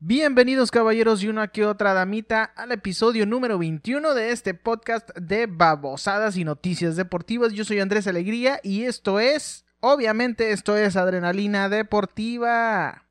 Bienvenidos caballeros y una que otra damita al episodio número 21 de este podcast de babosadas y noticias deportivas. Yo soy Andrés Alegría y esto es, obviamente esto es Adrenalina Deportiva.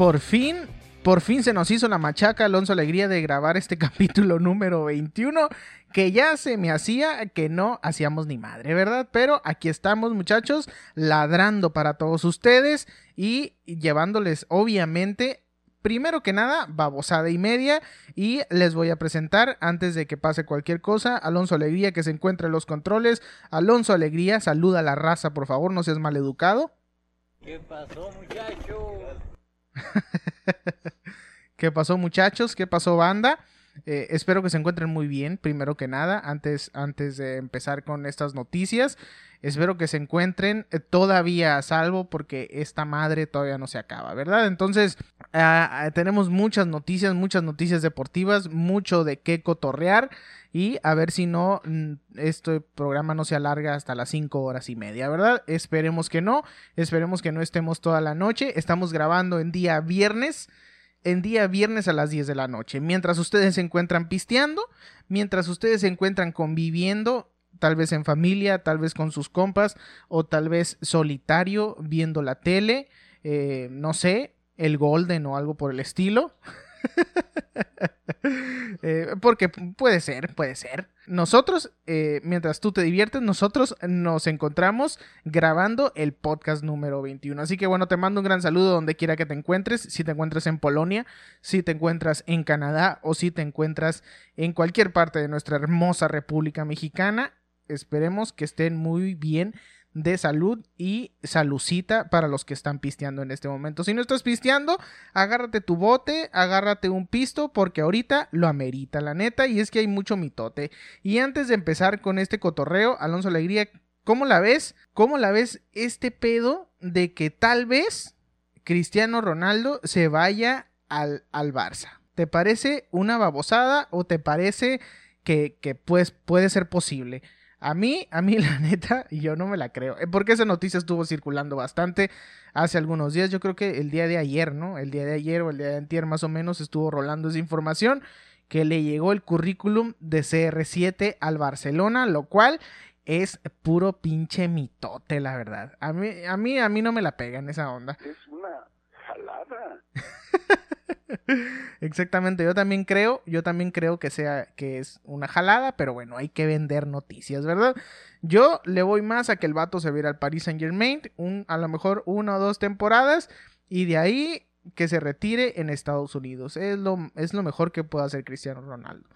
Por fin, por fin se nos hizo la machaca Alonso Alegría de grabar este capítulo número 21, que ya se me hacía que no hacíamos ni madre, ¿verdad? Pero aquí estamos muchachos, ladrando para todos ustedes y llevándoles obviamente primero que nada, babosada y media. Y les voy a presentar, antes de que pase cualquier cosa, Alonso Alegría que se encuentra en los controles. Alonso Alegría, saluda a la raza, por favor, no seas maleducado. ¿Qué pasó, muchacho? ¿Qué pasó muchachos? ¿Qué pasó banda? Eh, espero que se encuentren muy bien, primero que nada, antes, antes de empezar con estas noticias. Espero que se encuentren eh, todavía a salvo porque esta madre todavía no se acaba, ¿verdad? Entonces, ah, tenemos muchas noticias, muchas noticias deportivas, mucho de qué cotorrear y a ver si no, mm, este programa no se alarga hasta las 5 horas y media, ¿verdad? Esperemos que no, esperemos que no estemos toda la noche. Estamos grabando en día viernes en día viernes a las 10 de la noche. Mientras ustedes se encuentran pisteando, mientras ustedes se encuentran conviviendo, tal vez en familia, tal vez con sus compas, o tal vez solitario viendo la tele, eh, no sé, el Golden o algo por el estilo. Eh, porque puede ser, puede ser. Nosotros, eh, mientras tú te diviertes, nosotros nos encontramos grabando el podcast número 21. Así que bueno, te mando un gran saludo donde quiera que te encuentres. Si te encuentras en Polonia, si te encuentras en Canadá o si te encuentras en cualquier parte de nuestra hermosa República Mexicana, esperemos que estén muy bien de salud y salucita para los que están pisteando en este momento. Si no estás pisteando, agárrate tu bote, agárrate un pisto, porque ahorita lo amerita, la neta, y es que hay mucho mitote. Y antes de empezar con este cotorreo, Alonso Alegría, ¿cómo la ves? ¿Cómo la ves este pedo de que tal vez Cristiano Ronaldo se vaya al, al Barça? ¿Te parece una babosada o te parece que, que pues, puede ser posible? A mí, a mí la neta, yo no me la creo. Eh, porque esa noticia estuvo circulando bastante hace algunos días. Yo creo que el día de ayer, ¿no? El día de ayer o el día de antier más o menos estuvo rolando esa información que le llegó el currículum de CR7 al Barcelona, lo cual es puro pinche mitote, la verdad. A mí, a mí, a mí no me la pega en esa onda. Es una jalada. Exactamente, yo también creo, yo también creo que sea que es una jalada, pero bueno, hay que vender noticias, ¿verdad? Yo le voy más a que el vato se viera al Paris Saint Germain, a lo mejor una o dos temporadas, y de ahí que se retire en Estados Unidos. Es lo, es lo mejor que puede hacer Cristiano Ronaldo.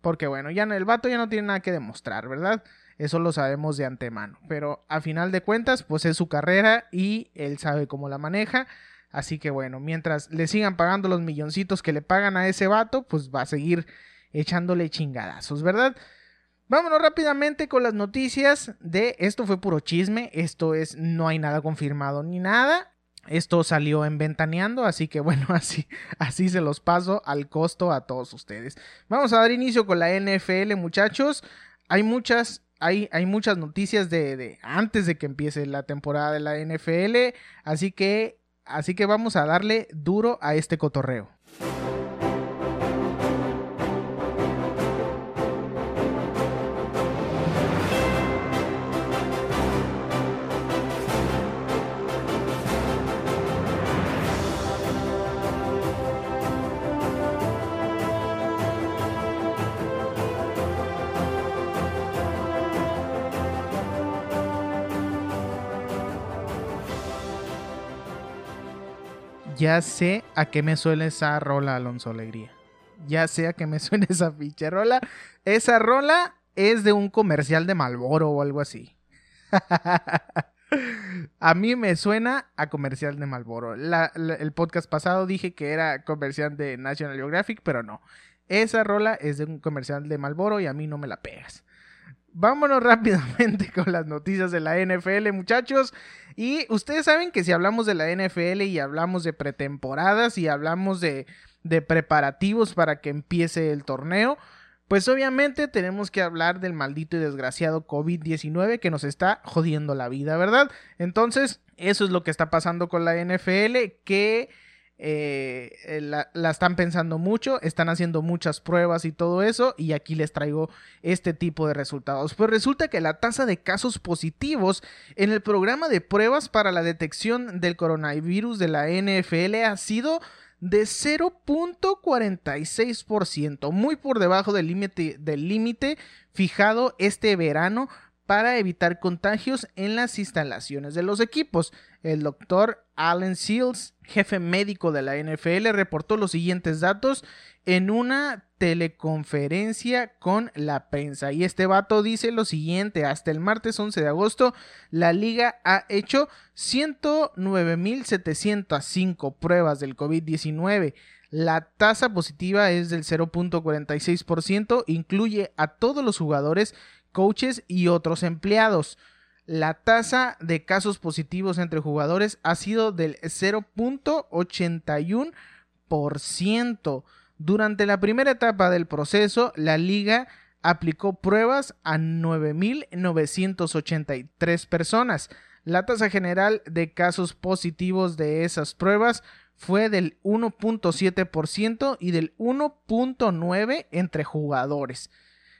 Porque bueno, ya el vato ya no tiene nada que demostrar, ¿verdad? Eso lo sabemos de antemano. Pero a final de cuentas, pues es su carrera y él sabe cómo la maneja. Así que bueno, mientras le sigan pagando los milloncitos que le pagan a ese vato, pues va a seguir echándole chingadazos, ¿verdad? Vámonos rápidamente con las noticias de esto fue puro chisme, esto es no hay nada confirmado ni nada. Esto salió en Ventaneando, así que bueno, así, así se los paso al costo a todos ustedes. Vamos a dar inicio con la NFL, muchachos. Hay muchas, hay, hay muchas noticias de, de antes de que empiece la temporada de la NFL, así que Así que vamos a darle duro a este cotorreo. Ya sé a qué me suena esa rola, Alonso Alegría. Ya sé a qué me suena esa pinche rola. Esa rola es de un comercial de Malboro o algo así. A mí me suena a comercial de Malboro. el podcast pasado dije que era comercial de National Geographic, pero no. Esa rola es de un comercial de Malboro y a mí no me la pegas. Vámonos rápidamente con las noticias de la NFL, muchachos. Y ustedes saben que si hablamos de la NFL y hablamos de pretemporadas y hablamos de, de preparativos para que empiece el torneo, pues obviamente tenemos que hablar del maldito y desgraciado COVID-19 que nos está jodiendo la vida, ¿verdad? Entonces, eso es lo que está pasando con la NFL, que eh, la, la, están pensando mucho, están haciendo muchas pruebas y todo eso, y aquí les traigo este tipo de resultados. Pues resulta que la tasa de casos positivos en el programa de pruebas para la detección del coronavirus de la NFL ha sido de 0.46%, muy por debajo del límite del límite fijado este verano para evitar contagios en las instalaciones de los equipos. El doctor Alan Seals, jefe médico de la NFL, reportó los siguientes datos en una teleconferencia con la prensa. Y este vato dice lo siguiente, hasta el martes 11 de agosto, la liga ha hecho 109.705 pruebas del COVID-19. La tasa positiva es del 0.46%, incluye a todos los jugadores, coaches y otros empleados. La tasa de casos positivos entre jugadores ha sido del 0.81%. Durante la primera etapa del proceso, la liga aplicó pruebas a 9.983 personas. La tasa general de casos positivos de esas pruebas fue del 1.7% y del 1.9% entre jugadores.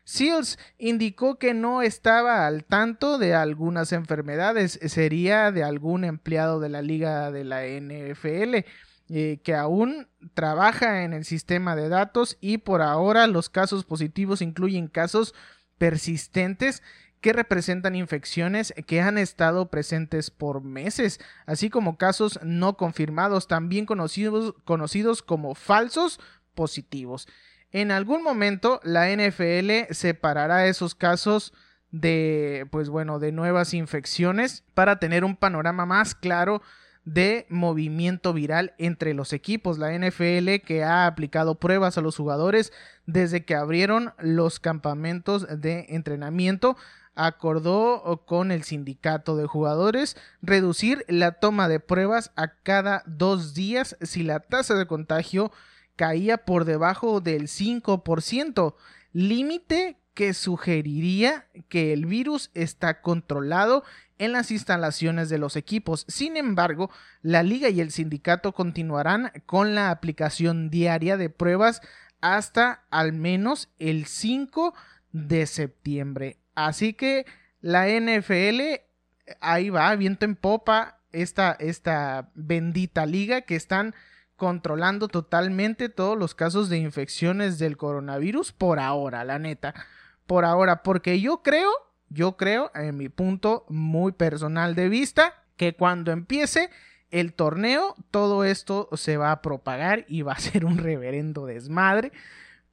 Seals indicó que no estaba al tanto de algunas enfermedades, sería de algún empleado de la liga de la NFL eh, que aún trabaja en el sistema de datos y por ahora los casos positivos incluyen casos persistentes que representan infecciones que han estado presentes por meses, así como casos no confirmados, también conocidos, conocidos como falsos positivos. En algún momento la NFL separará esos casos de pues bueno, de nuevas infecciones para tener un panorama más claro de movimiento viral entre los equipos. La NFL que ha aplicado pruebas a los jugadores desde que abrieron los campamentos de entrenamiento acordó con el sindicato de jugadores reducir la toma de pruebas a cada dos días si la tasa de contagio caía por debajo del 5%, límite que sugeriría que el virus está controlado en las instalaciones de los equipos. Sin embargo, la liga y el sindicato continuarán con la aplicación diaria de pruebas hasta al menos el 5 de septiembre. Así que la NFL ahí va, viento en popa esta, esta bendita liga que están controlando totalmente todos los casos de infecciones del coronavirus por ahora, la neta. Por ahora, porque yo creo yo creo, en mi punto muy personal de vista, que cuando empiece el torneo, todo esto se va a propagar y va a ser un reverendo desmadre.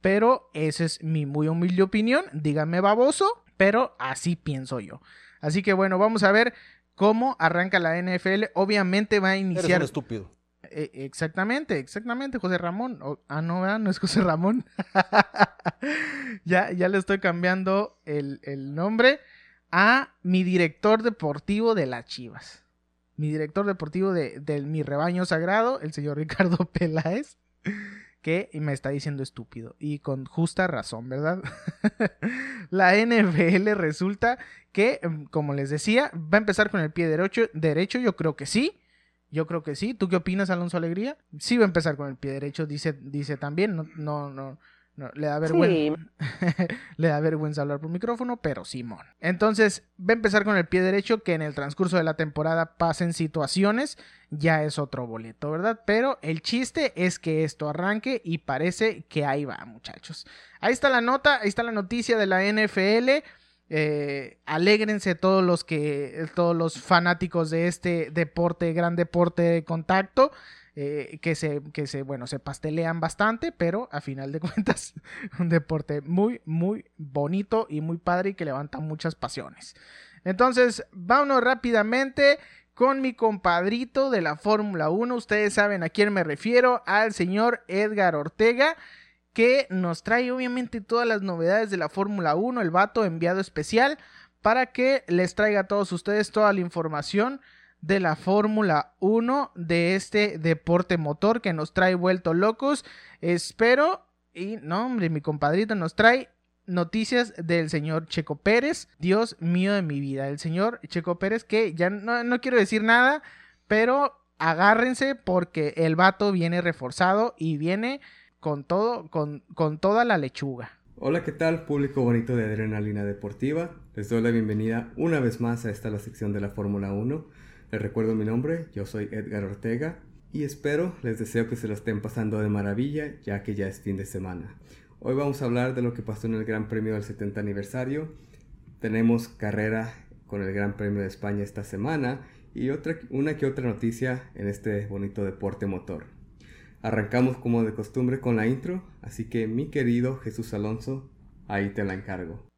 Pero esa es mi muy humilde opinión. Díganme baboso, pero así pienso yo. Así que bueno, vamos a ver cómo arranca la NFL. Obviamente va a iniciar. Eres estúpido. Eh, exactamente, exactamente, José Ramón. ah, no, no es José Ramón. ya, ya le estoy cambiando el, nombre a mi director deportivo de las Chivas. Mi director deportivo de, mi rebaño sagrado, el señor Ricardo Peláez, que me está diciendo estúpido. Y con justa razón, ¿verdad? la NFL resulta que, como les decía, va a empezar con el pie derecho. derecho yo creo que sí. Yo creo que sí. ¿Tú qué opinas, Alonso Alegría? Sí va a empezar con el pie derecho, dice, dice también. No, no, no, le da vergüenza. le da vergüenza hablar por micrófono, pero Simón. Entonces, va a empezar con el pie derecho, que en el transcurso de la temporada pasen situaciones. Ya es otro boleto, ¿verdad? Pero el chiste es que esto arranque y parece que ahí va, muchachos. Ahí está la nota, ahí está la noticia de la NFL. Eh, alégrense todos los que todos los fanáticos de este deporte, gran deporte de contacto. Eh, que, se, que se, bueno, se pastelean bastante, pero a final de cuentas, un deporte muy, muy bonito y muy padre y que levanta muchas pasiones. Entonces, vámonos rápidamente con mi compadrito de la Fórmula 1. Ustedes saben a quién me refiero, al señor Edgar Ortega, que nos trae obviamente todas las novedades de la Fórmula 1, el vato enviado especial, para que les traiga a todos ustedes toda la información de la Fórmula 1 de este deporte motor que nos trae vuelto locos. Espero y no, hombre, mi compadrito nos trae noticias del señor Checo Pérez, Dios mío de mi vida, el señor Checo Pérez que ya no, no quiero decir nada, pero agárrense porque el vato viene reforzado y viene con todo, con, con toda la lechuga. Hola, ¿qué tal, público bonito de Adrenalina Deportiva? Les doy la bienvenida una vez más a esta la sección de la Fórmula 1. Les recuerdo mi nombre, yo soy Edgar Ortega y espero, les deseo que se lo estén pasando de maravilla ya que ya es fin de semana. Hoy vamos a hablar de lo que pasó en el Gran Premio del 70 aniversario. Tenemos carrera con el Gran Premio de España esta semana y otra, una que otra noticia en este bonito deporte motor. Arrancamos como de costumbre con la intro, así que mi querido Jesús Alonso, ahí te la encargo.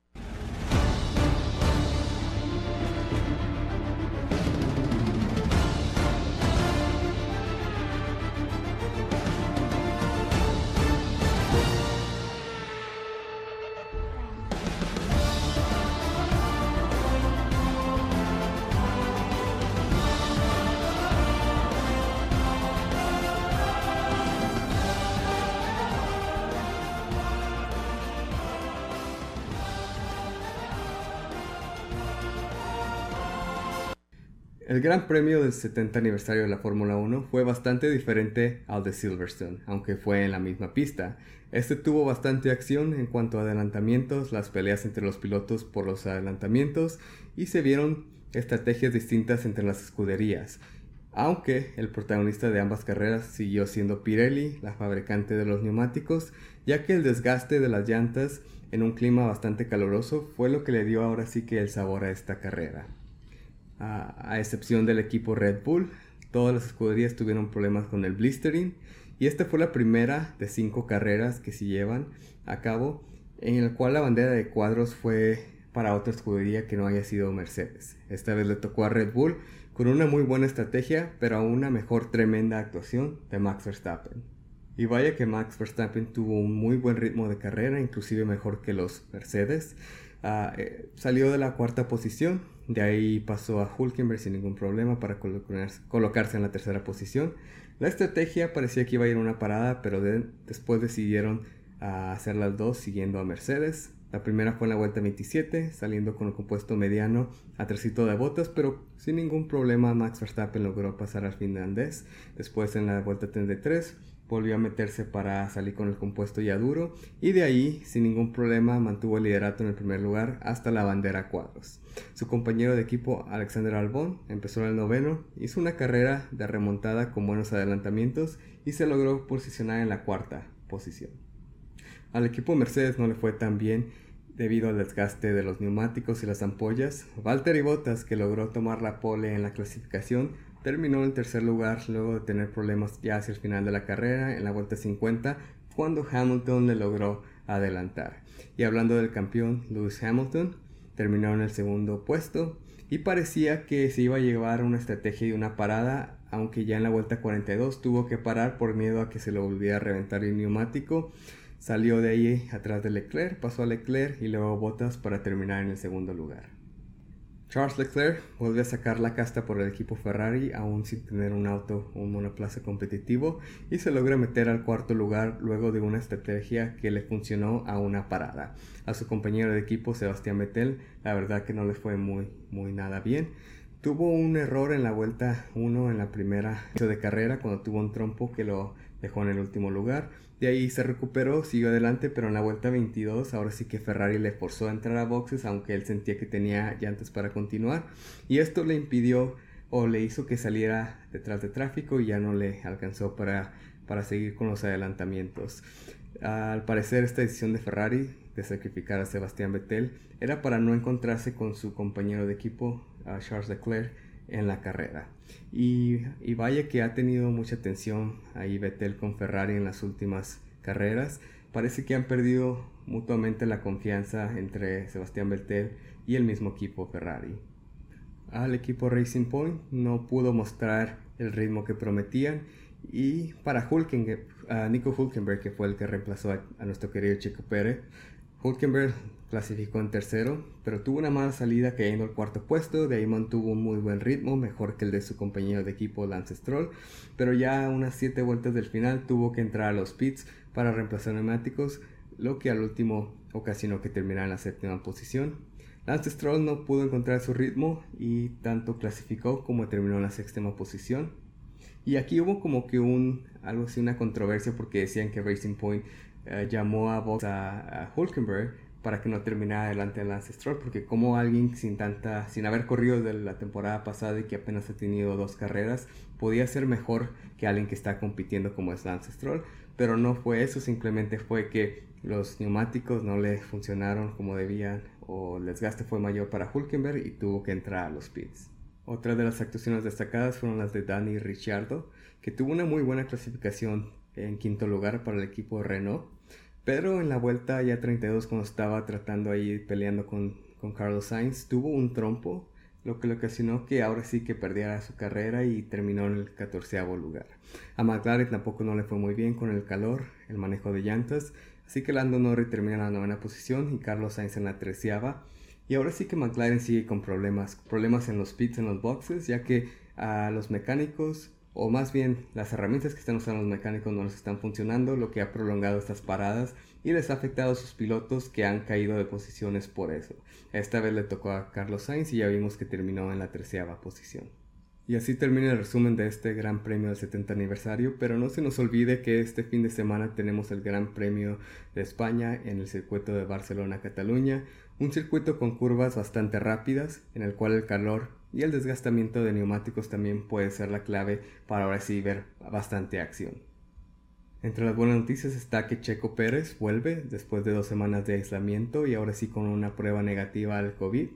Gran Premio del 70 aniversario de la Fórmula 1 fue bastante diferente al de Silverstone, aunque fue en la misma pista. Este tuvo bastante acción en cuanto a adelantamientos, las peleas entre los pilotos por los adelantamientos y se vieron estrategias distintas entre las escuderías. Aunque el protagonista de ambas carreras siguió siendo Pirelli, la fabricante de los neumáticos, ya que el desgaste de las llantas en un clima bastante caluroso fue lo que le dio ahora sí que el sabor a esta carrera a, excepción del equipo Red Bull. Todas las escuderías tuvieron problemas con el blistering y esta fue la primera de cinco carreras que se llevan a cabo en el cual la bandera de cuadros fue para otra escudería que no haya sido Mercedes. Esta vez le tocó a Red Bull con una muy buena estrategia, pero a una mejor tremenda actuación de Max Verstappen. Y vaya que Max Verstappen tuvo un muy buen ritmo de carrera, inclusive mejor que los Mercedes. Ah, eh, salió de la cuarta posición, de ahí pasó a Hulkenberg sin ningún problema para colocarse en la tercera posición. La estrategia parecía que iba a ir una parada, pero después decidieron ah, hacer las dos siguiendo a Mercedes. La primera fue en la vuelta 27, saliendo con el compuesto mediano a tresito de botas, pero sin ningún problema Max Verstappen logró pasar al finlandés. Después en la vuelta 33 volvió a meterse para salir con el compuesto ya duro y de ahí sin ningún problema mantuvo el liderato en el primer lugar hasta la bandera cuadros. Su compañero de equipo Alexander Albon empezó en el noveno, hizo una carrera de remontada con buenos adelantamientos y se logró posicionar en la cuarta posición. Al equipo Mercedes no le fue tan bien debido al desgaste de los neumáticos y las ampollas. Valtteri Bottas, que logró tomar la pole en la clasificación, Terminó en tercer lugar luego de tener problemas ya hacia el final de la carrera en la vuelta 50 cuando Hamilton le logró adelantar. Y hablando del campeón Lewis Hamilton, terminó en el segundo puesto y parecía que se iba a llevar una estrategia y una parada, aunque ya en la vuelta 42 tuvo que parar por miedo a que se lo volviera a reventar el neumático. Salió de ahí atrás de Leclerc, pasó a Leclerc y luego Bottas para terminar en el segundo lugar. Charles Leclerc vuelve a sacar la casta por el equipo Ferrari, aún sin tener un auto o un monoplaza competitivo, y se logra meter al cuarto lugar luego de una estrategia que le funcionó a una parada. A su compañero de equipo Sebastián Vettel, la verdad que no le fue muy, muy nada bien. Tuvo un error en la vuelta 1 en la primera de carrera cuando tuvo un trompo que lo dejó en el último lugar. De ahí se recuperó, siguió adelante, pero en la vuelta 22 ahora sí que Ferrari le forzó a entrar a boxes, aunque él sentía que tenía llantas para continuar. Y esto le impidió o le hizo que saliera detrás de tráfico y ya no le alcanzó para, para seguir con los adelantamientos. Al parecer esta decisión de Ferrari de sacrificar a Sebastián Vettel era para no encontrarse con su compañero de equipo, Charles Leclerc, en la carrera. Y, vaya que ha tenido mucha tensión ahí Vettel con Ferrari en las últimas carreras. Parece que han perdido mutuamente la confianza entre Sebastián Vettel y el mismo equipo Ferrari. al equipo Racing Point, no pudo mostrar el ritmo que prometían y para Hulkenberg, Nico Hulkenberg, que fue el que reemplazó a, nuestro querido Chico Pérez, Hulkenberg clasificó en tercero, pero tuvo una mala salida cayendo al cuarto puesto, de ahí mantuvo un muy buen ritmo, mejor que el de su compañero de equipo Lance Stroll, pero ya a unas 7 vueltas del final tuvo que entrar a los pits para reemplazar neumáticos, lo que al último ocasionó que terminara en la séptima posición. Lance Stroll no pudo encontrar su ritmo y tanto clasificó como terminó en la sexta posición. Y aquí hubo como que un, algo así, una controversia porque decían que Racing Point eh, llamó a Vox a, Hulkenberg para que no terminara delante de Lance Stroll, porque como alguien sin tanta, sin haber corrido de la temporada pasada y que apenas ha tenido dos carreras, podía ser mejor que alguien que está compitiendo como es Lance Stroll, pero no fue eso, simplemente fue que los neumáticos no le funcionaron como debían o el desgaste fue mayor para Hulkenberg y tuvo que entrar a los pits. Otra de las actuaciones destacadas fueron las de Danny Ricciardo, que tuvo una muy buena clasificación en quinto lugar para el equipo Renault, pero en la vuelta ya 32 cuando estaba tratando ahí peleando con, con Carlos Sainz, tuvo un trompo, lo que le ocasionó que ahora sí que perdiera su carrera y terminó en el catorceavo lugar. A McLaren tampoco no le fue muy bien con el calor, el manejo de llantas, así que Lando Norris termina en la novena posición y Carlos Sainz en la treceava y ahora sí que McLaren sigue con problemas, problemas en los pits, en los boxes, ya que a los mecánicos, o más bien las herramientas que están usando los mecánicos no les están funcionando, lo que ha prolongado estas paradas y les ha afectado a sus pilotos que han caído de posiciones por eso. Esta vez le tocó a Carlos Sainz y ya vimos que terminó en la tercera posición. Y así termina el resumen de este Gran Premio del 70 aniversario, pero no se nos olvide que este fin de semana tenemos el Gran Premio de España en el circuito de Barcelona-Cataluña, un circuito con curvas bastante rápidas, en el cual el calor y el desgastamiento de neumáticos también puede ser la clave para ahora sí ver bastante acción. Entre las buenas noticias está que Checo Pérez vuelve después de dos semanas de aislamiento y ahora sí con una prueba negativa al COVID.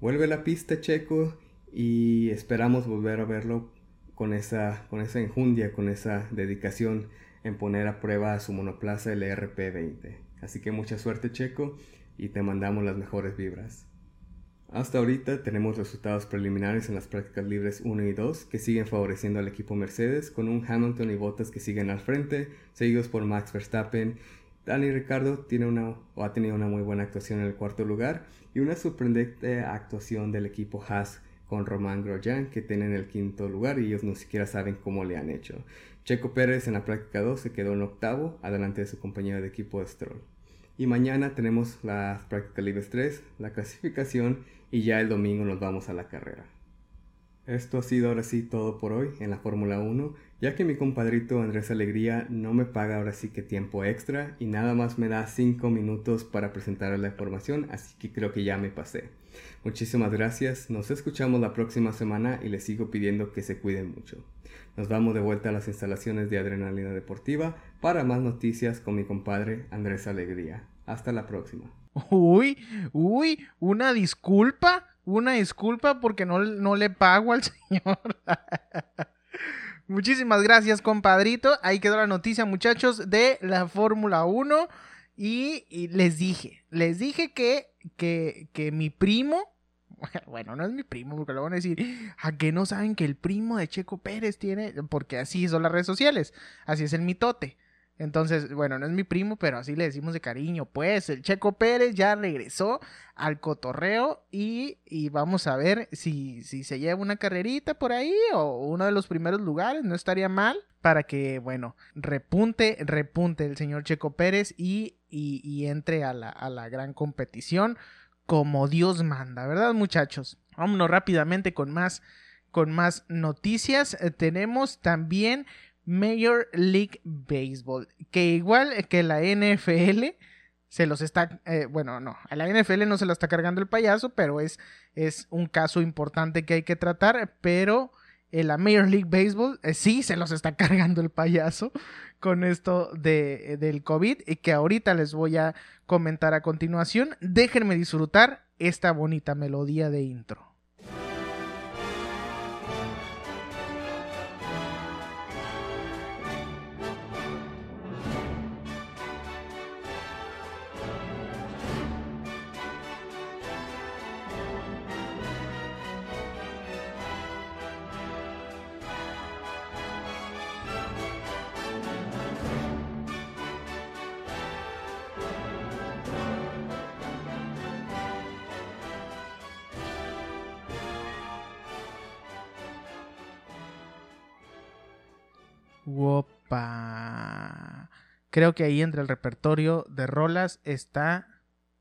Vuelve a la pista Checo y esperamos volver a verlo con esa, con esa enjundia, con esa dedicación en poner a prueba su monoplaza el RP20. Así que mucha suerte Checo y te mandamos las mejores vibras. Hasta ahorita tenemos resultados preliminares en las prácticas libres 1 y 2 que siguen favoreciendo al equipo Mercedes con un Hamilton y Bottas que siguen al frente, seguidos por Max Verstappen. Dani Ricardo tiene una, o ha tenido una muy buena actuación en el cuarto lugar y una sorprendente actuación del equipo Haas con Román Grosjean que tiene en el quinto lugar y ellos no siquiera saben cómo le han hecho. Checo Pérez en la práctica 2 se quedó en octavo, adelante de su compañero de equipo Stroll. Y mañana tenemos las prácticas libres 3, la clasificación y ya el domingo nos vamos a la carrera. Esto ha sido ahora sí todo por hoy en la Fórmula 1, ya que mi compadrito Andrés Alegría no me paga ahora sí que tiempo extra y nada más me da 5 minutos para presentar la información, así que creo que ya me pasé. Muchísimas gracias, nos escuchamos la próxima semana y les sigo pidiendo que se cuiden mucho. Nos vamos de vuelta a las instalaciones de Adrenalina Deportiva para más noticias con mi compadre Andrés Alegría. Hasta la próxima. Uy, uy, una disculpa, una disculpa porque no, no le pago al señor. Muchísimas gracias, compadrito. Ahí quedó la noticia, muchachos, de la Fórmula 1. Y, les dije, les dije que, que, que mi primo, bueno, no es mi primo, porque lo van a decir, ¿a qué no saben que el primo de Checo Pérez tiene? Porque así son las redes sociales, así es el mitote. Entonces, bueno, no es mi primo, pero así le decimos de cariño. Pues el Checo Pérez ya regresó al cotorreo y, y vamos a ver si, si, se lleva una carrerita por ahí o uno de los primeros lugares. No estaría mal para que, bueno, repunte, repunte el señor Checo Pérez y, y, entre a la, a la gran competición como Dios manda, ¿verdad muchachos? Vámonos rápidamente con más, con más noticias. Eh, tenemos también Major League Baseball, que igual que la NFL se los está, eh, bueno, no, a la NFL no se la está cargando el payaso, pero es, es un caso importante que hay que tratar, pero en la Major League Baseball eh, sí se los está cargando el payaso con esto de, del COVID y que ahorita les voy a comentar a continuación. Déjenme disfrutar esta bonita melodía de intro. Creo que ahí entre el repertorio de rolas está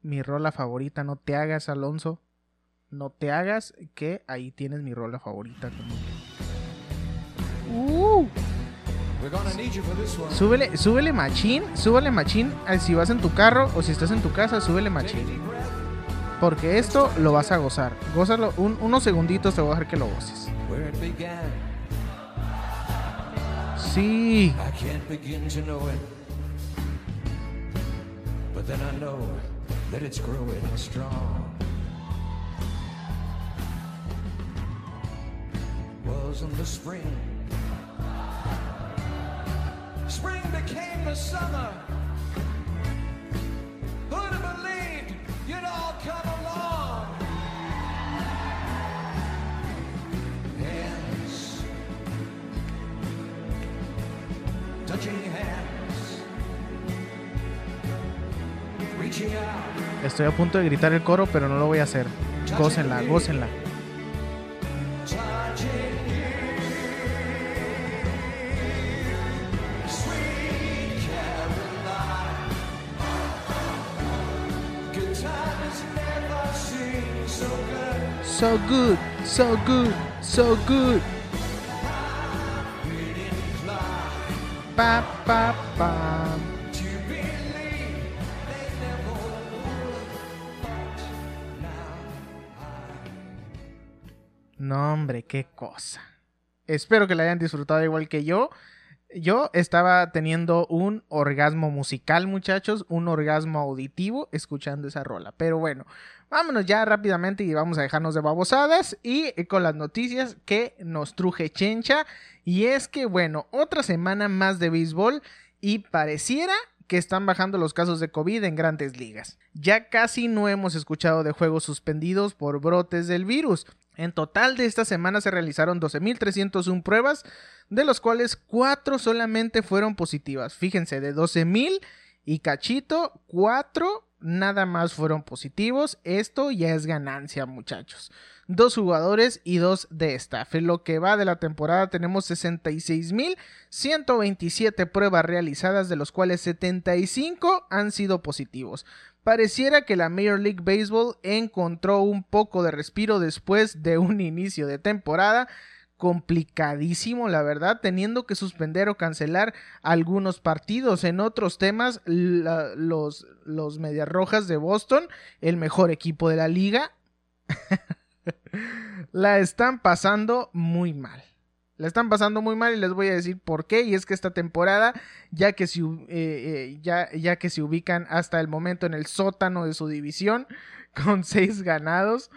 mi rola favorita. No te hagas, Alonso. No te hagas, que ahí tienes mi rola favorita. Como que... Uh. Súbele, súbele machín, súbele machín si vas en tu carro o si estás en tu casa, súbele machín. Porque esto lo vas a gozar. Gózalo, un- unos segunditos te voy a dejar que lo goces. Sí. But then I know that it's growing strong. Was in the spring. Spring became the summer. Who'd Estoy a punto de gritar el coro, pero no lo voy a hacer. Gócenla, gócenla. So good, so good, so good. Pa, pa, pa. No, hombre, qué cosa. Espero que la hayan disfrutado igual que yo. Yo estaba teniendo un orgasmo musical, muchachos, un orgasmo auditivo escuchando esa rola. Pero bueno, vámonos ya rápidamente y vamos a dejarnos de babosadas y con las noticias que nos truje Chencha. Y es que, bueno, otra semana más de béisbol y pareciera que están bajando los casos de COVID en grandes ligas. Ya casi no hemos escuchado de juegos suspendidos por brotes del virus. En total de esta semana se realizaron 12.301 pruebas, de los cuales 4 solamente fueron positivas. Fíjense, de 12.000 y cachito, 4 nada más fueron positivos. Esto ya es ganancia, muchachos. Dos jugadores y dos de staff. En lo que va de la temporada tenemos 66.127 pruebas realizadas, de los cuales 75 han sido positivos. Pareciera que la Major League Baseball encontró un poco de respiro después de un inicio de temporada complicadísimo, la verdad, teniendo que suspender o cancelar algunos partidos. En otros temas, los, los Medias Rojas de Boston, el mejor equipo de la liga, la están pasando muy mal. La están pasando muy mal y les voy a decir por qué. Y es que esta temporada, ya que se, eh, eh, ya, ya que se ubican hasta el momento en el sótano de su división, con 6 ganados,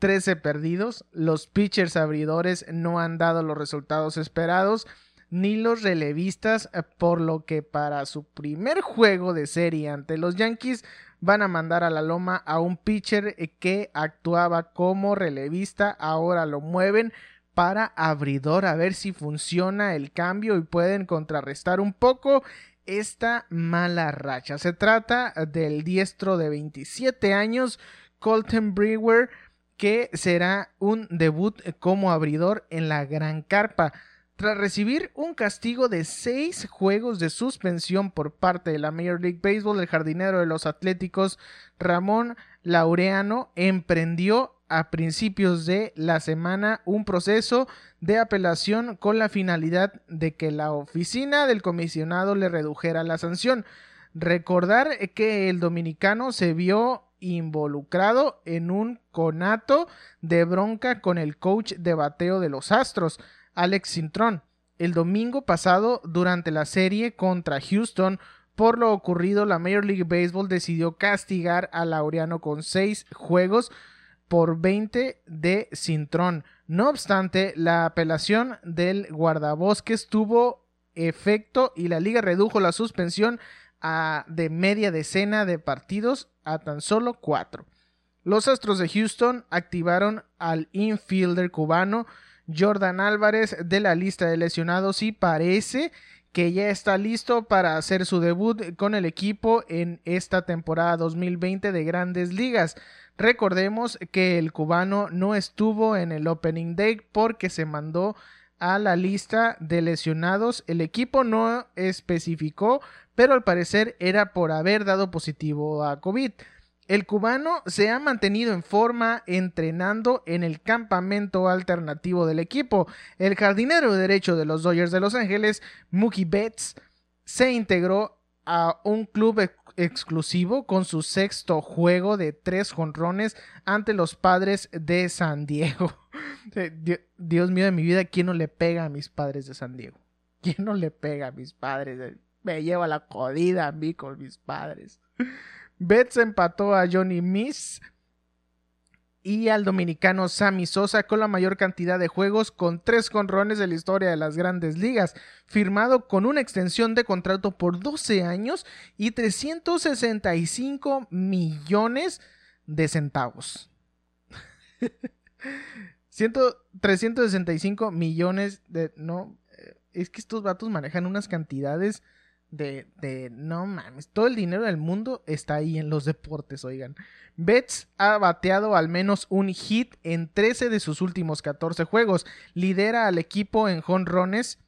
13 perdidos, los pitchers abridores no han dado los resultados esperados, ni los relevistas, eh, por lo que para su primer juego de serie ante los Yankees van a mandar a la loma a un pitcher eh, que actuaba como relevista, ahora lo mueven para abridor a ver si funciona el cambio y pueden contrarrestar un poco esta mala racha. Se trata del diestro de 27 años, Colton Brewer, que será un debut como abridor en la Gran Carpa. Tras recibir un castigo de seis juegos de suspensión por parte de la Major League Baseball, el jardinero de los Atléticos, Ramón Laureano, emprendió a principios de la semana un proceso de apelación con la finalidad de que la oficina del comisionado le redujera la sanción. Recordar que el dominicano se vio involucrado en un conato de bronca con el coach de bateo de los Astros, Alex Cintrón, el domingo pasado durante la serie contra Houston. Por lo ocurrido, la Major League Baseball decidió castigar a Laureano con seis juegos por 20 de Cintrón. No obstante, la apelación del guardabosques tuvo efecto y la liga redujo la suspensión a de media decena de partidos a tan solo cuatro. Los Astros de Houston activaron al infielder cubano Jordan Álvarez de la lista de lesionados y parece que ya está listo para hacer su debut con el equipo en esta temporada 2020 de grandes ligas. Recordemos que el cubano no estuvo en el Opening Day porque se mandó a la lista de lesionados. El equipo no especificó, pero al parecer era por haber dado positivo a COVID. El cubano se ha mantenido en forma entrenando en el campamento alternativo del equipo. El jardinero derecho de los Dodgers de Los Ángeles, Mookie Betts, se integró a un club ex- exclusivo con su sexto juego de tres jonrones ante los padres de San Diego. Eh, Di- Dios mío de mi vida, ¿quién no le pega a mis padres de San Diego? ¿Quién no le pega a mis padres? Me lleva la jodida a mí con mis padres. Betts empató a Johnny Miss y al dominicano Sammy Sosa con la mayor cantidad de juegos con tres conrones de la historia de las grandes ligas, firmado con una extensión de contrato por 12 años y 365 millones de centavos. Ciento- 365 millones de... No, eh, es que estos vatos manejan unas cantidades de. No mames, todo el dinero del mundo está ahí en los deportes, oigan. Betts ha bateado al menos un hit en 13 de sus últimos 14 juegos. Lidera al equipo en jonrones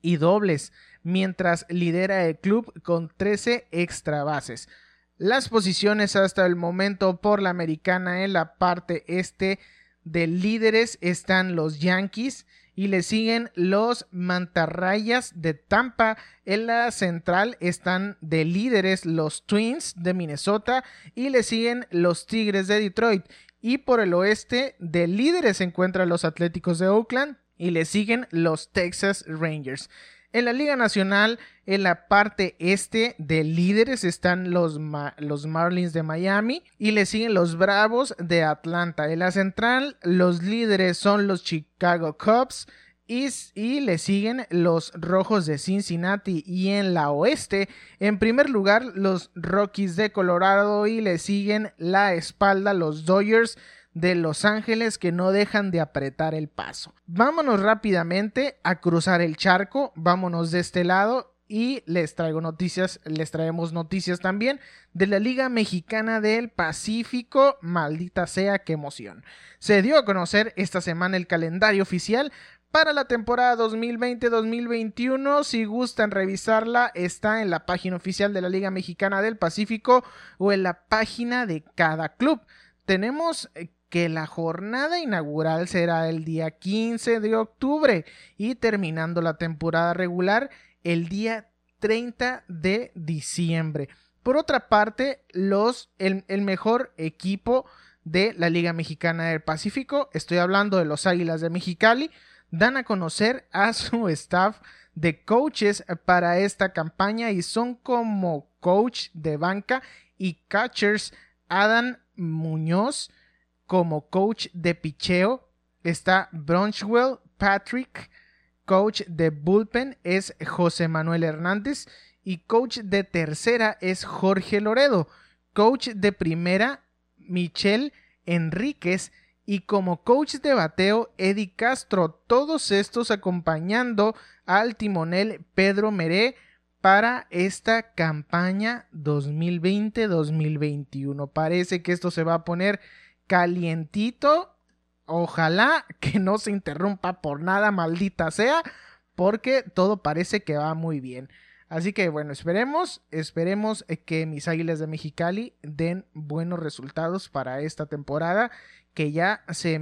y dobles, mientras lidera el club con 13 extra bases. Las posiciones hasta el momento por la americana en la parte este de líderes están los Yankees y le siguen los Mantarrayas de Tampa. En la central están de líderes los Twins de Minnesota y le siguen los Tigres de Detroit. Y por el oeste de líderes se encuentran los Atléticos de Oakland y le siguen los Texas Rangers. En la Liga Nacional, en la parte este de líderes están los, los Marlins de Miami y le siguen los Bravos de Atlanta. En la central, los líderes son los Chicago Cubs y, y le siguen los Rojos de Cincinnati. Y en la oeste, en primer lugar, los Rockies de Colorado y le siguen la espalda los Dodgers de Los Ángeles que no dejan de apretar el paso. Vámonos rápidamente a cruzar el charco, vámonos de este lado y les traigo noticias, les traemos noticias también de la Liga Mexicana del Pacífico, maldita sea qué emoción. Se dio a conocer esta semana el calendario oficial para la temporada 2020-2021. Si gustan revisarla, está en la página oficial de la Liga Mexicana del Pacífico o en la página de cada club. Tenemos eh, que la jornada inaugural será el día 15 de octubre y terminando la temporada regular el día 30 de diciembre. Por otra parte, los, el, mejor equipo de la Liga Mexicana del Pacífico, estoy hablando de los Águilas de Mexicali, dan a conocer a su staff de coaches para esta campaña y son como coach de banca y catchers Adam Muñoz como coach de picheo está Bronchwell Patrick coach de bullpen es José Manuel Hernández y coach de tercera es Jorge Loredo coach de primera Michelle Enríquez y como coach de bateo Eddie Castro, todos estos acompañando al timonel Pedro Meré para esta campaña 2020-2021. Parece que esto se va a poner calientito. Ojalá que no se interrumpa por nada, maldita sea, porque todo parece que va muy bien. Así que bueno, esperemos, esperemos que mis Águilas de Mexicali den buenos resultados para esta temporada, que ya se,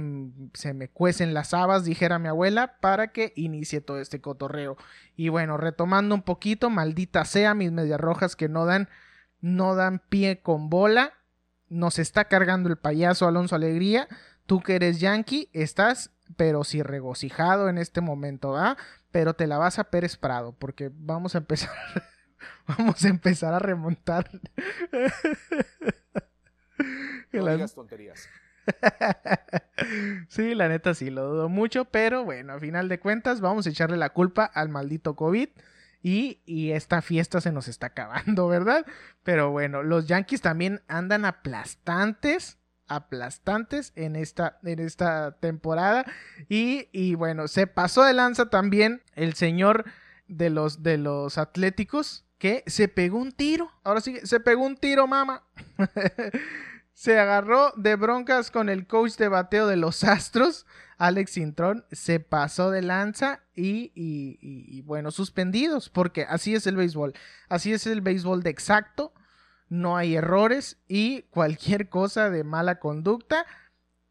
se, me cuecen las habas, dijera mi abuela, para que inicie todo este cotorreo. Y bueno, retomando un poquito, maldita sea mis medias rojas que no dan, no dan pie con bola. Nos está cargando el payaso Alonso Alegría. Tú que eres yankee, estás pero sí regocijado en este momento, ¿ah? Pero te la vas a Pérez Prado, porque vamos a empezar, vamos a empezar a remontar. No La- digas tonterías. sí, la neta sí, lo dudo mucho, pero bueno, a final de cuentas vamos a echarle la culpa al maldito COVID y, esta fiesta se nos está acabando, ¿verdad? Pero bueno, los Yankees también andan aplastantes, aplastantes en esta, en esta temporada y, y bueno, se pasó de lanza también el señor de los, de los Atléticos que se pegó un tiro, ahora sí, se pegó un tiro, mamá. se agarró de broncas con el coach de bateo de los Astros, Alex Sintrón, se pasó de lanza y, y- y- y, bueno, suspendidos, porque así es el béisbol, así es el béisbol de exacto, no hay errores y cualquier cosa de mala conducta,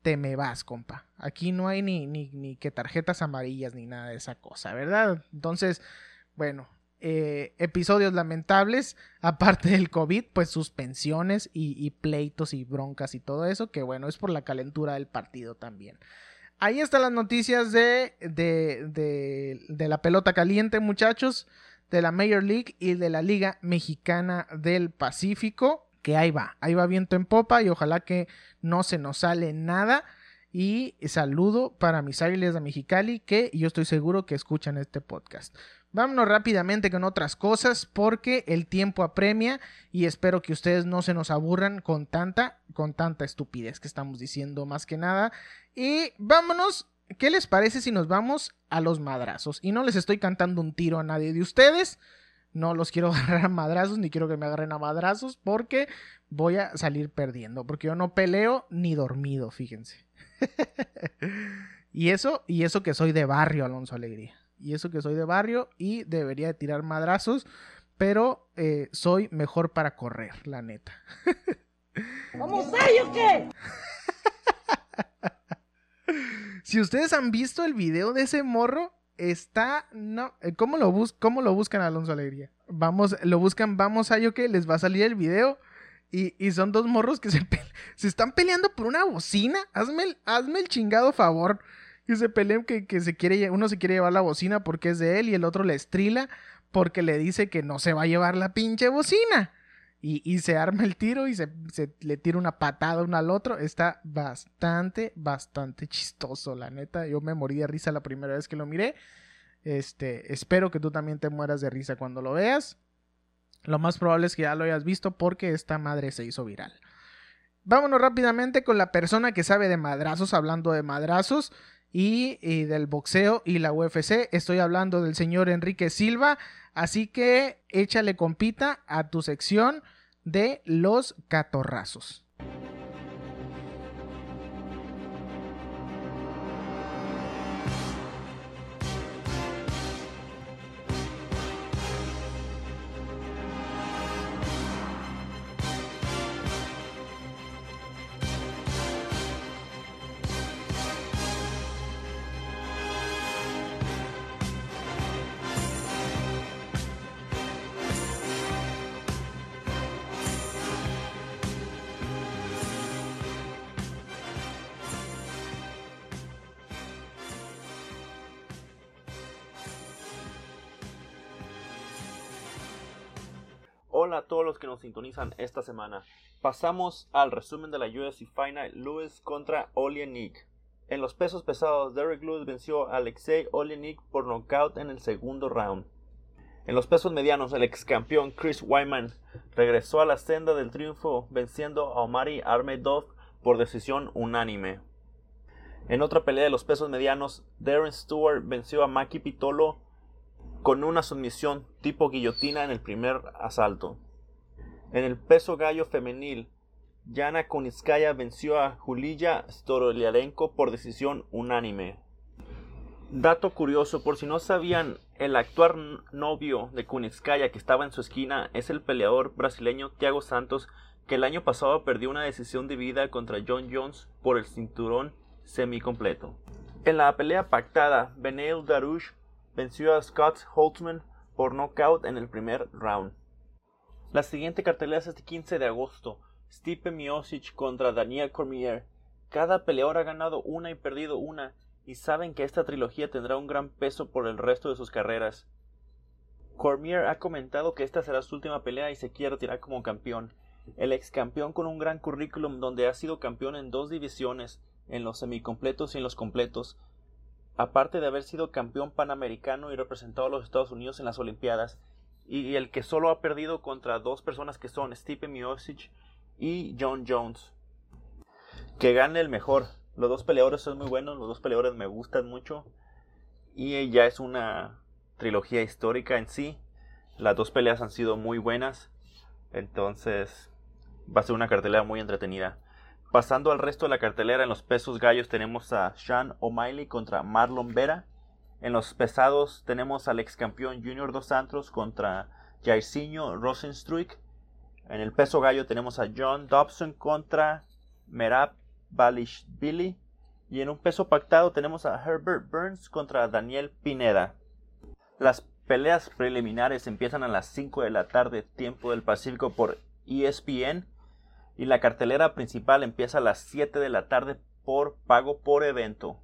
te me vas, compa. Aquí no hay ni, ni, ni que tarjetas amarillas ni nada de esa cosa, ¿verdad? Entonces, bueno, eh, episodios lamentables, aparte del COVID, pues suspensiones y, pleitos y broncas y todo eso, que bueno, es por la calentura del partido también. Ahí están las noticias de, de, de, de la pelota caliente, muchachos, de la Major League y de la Liga Mexicana del Pacífico, que ahí va, ahí va viento en popa y ojalá que no se nos sale nada. Y saludo para mis águilas de Mexicali que yo estoy seguro que escuchan este podcast. Vámonos rápidamente con otras cosas porque el tiempo apremia y espero que ustedes no se nos aburran con tanta, con tanta estupidez que estamos diciendo más que nada. Y vámonos, ¿qué les parece si nos vamos a los madrazos? Y no les estoy cantando un tiro a nadie de ustedes. No los quiero agarrar a madrazos ni quiero que me agarren a madrazos porque voy a salir perdiendo. Porque yo no peleo ni dormido, fíjense. y eso, y eso que soy de barrio, Alonso Alegría. Y eso que soy de barrio y debería de tirar madrazos, pero eh, soy mejor para correr, la neta. ¿Vamos ahí o qué? Si ustedes han visto el video de ese morro, está. No. eh, ¿Cómo lo, bus cómo lo buscan, Alonso Alegría? Vamos, lo buscan, vamos a yo que les va a salir el video. Y, y son dos morros que se, se están peleando por una bocina. Hazme el, hazme el chingado favor. Se peleen, que, que se quiere, uno se quiere llevar la bocina porque es de él y el otro le estrila porque le dice que no se va a llevar la pinche bocina. Y, y se arma el tiro y se, se le tira una patada uno al otro. Está bastante, bastante chistoso, la neta. Yo me morí de risa la primera vez que lo miré. Este, espero que tú también te mueras de risa cuando lo veas. Lo más probable es que ya lo hayas visto porque esta madre se hizo viral. Vámonos rápidamente con la persona que sabe de madrazos, hablando de madrazos y, del boxeo y la UFC. Estoy hablando del señor Enrique Silva. Así que échale compita a tu sección de los catorrazos. Hola a todos los que nos sintonizan esta semana. Pasamos al resumen de la UFC Final Lewis contra Olenik. En los pesos pesados, Derek Lewis venció a Alexei Olenik por nocaut en el segundo round. En los pesos medianos, el ex campeón Chris Wyman regresó a la senda del triunfo venciendo a Omari Armedov por decisión unánime. En otra pelea de los pesos medianos, Darren Stewart venció a Maki Pitolo con una sumisión tipo guillotina en el primer asalto. En el peso gallo femenil, Yana Kunitskaya venció a Julia Storoliarenko por decisión unánime. Dato curioso, por si no sabían, el actual novio de Kunitskaya que estaba en su esquina es el peleador brasileño Thiago Santos, que el año pasado perdió una decisión dividida contra John Jones por el cinturón semicompleto. En la pelea pactada, Beneil Darush venció a Scott Holtzman por nocaut en el primer round. La siguiente cartelera es este 15 de agosto. Stipe Miocic contra Daniel Cormier. Cada peleador ha ganado una y perdido una, y saben que esta trilogía tendrá un gran peso por el resto de sus carreras. Cormier ha comentado que esta será su última pelea y se quiere retirar como campeón. El ex campeón con un gran currículum donde ha sido campeón en dos divisiones, en los semicompletos y en los completos, aparte de haber sido campeón panamericano y representado a los Estados Unidos en las Olimpiadas, y el que solo ha perdido contra dos personas que son Stipe Miocic y John Jones. Que gane el mejor. Los dos peleadores son muy buenos, los dos peleadores me gustan mucho, y ya es una trilogía histórica en sí. Las dos peleas han sido muy buenas, entonces va a ser una cartelera muy entretenida. Pasando al resto de la cartelera, en los pesos gallos tenemos a Sean O'Malley contra Marlon Vera. En los pesados tenemos al ex campeón Junior Dos Santos contra Jairzinho Rosenstruik. En el peso gallo tenemos a John Dobson contra Merab Balishvili. Y en un peso pactado tenemos a Herbert Burns contra Daniel Pineda. Las peleas preliminares empiezan a las 5 de la tarde, tiempo del Pacífico, por ESPN. Y la cartelera principal empieza a las 7 de la tarde por pago por evento.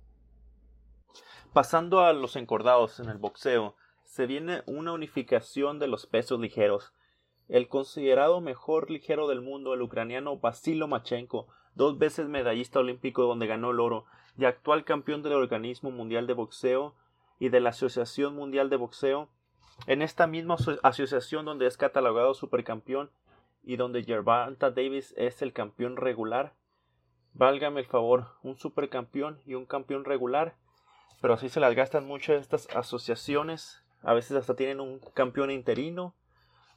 Pasando a los encordados en el boxeo, se viene una unificación de los pesos ligeros. El considerado mejor ligero del mundo, el ucraniano Vasilo Machenko, dos veces medallista olímpico donde ganó el oro y actual campeón del Organismo Mundial de Boxeo y de la Asociación Mundial de Boxeo, en esta misma asociación donde es catalogado supercampeón y donde Gervonta Davis es el campeón regular, válgame el favor, un supercampeón y un campeón regular, pero así se las gastan mucho estas asociaciones, a veces hasta tienen un campeón interino,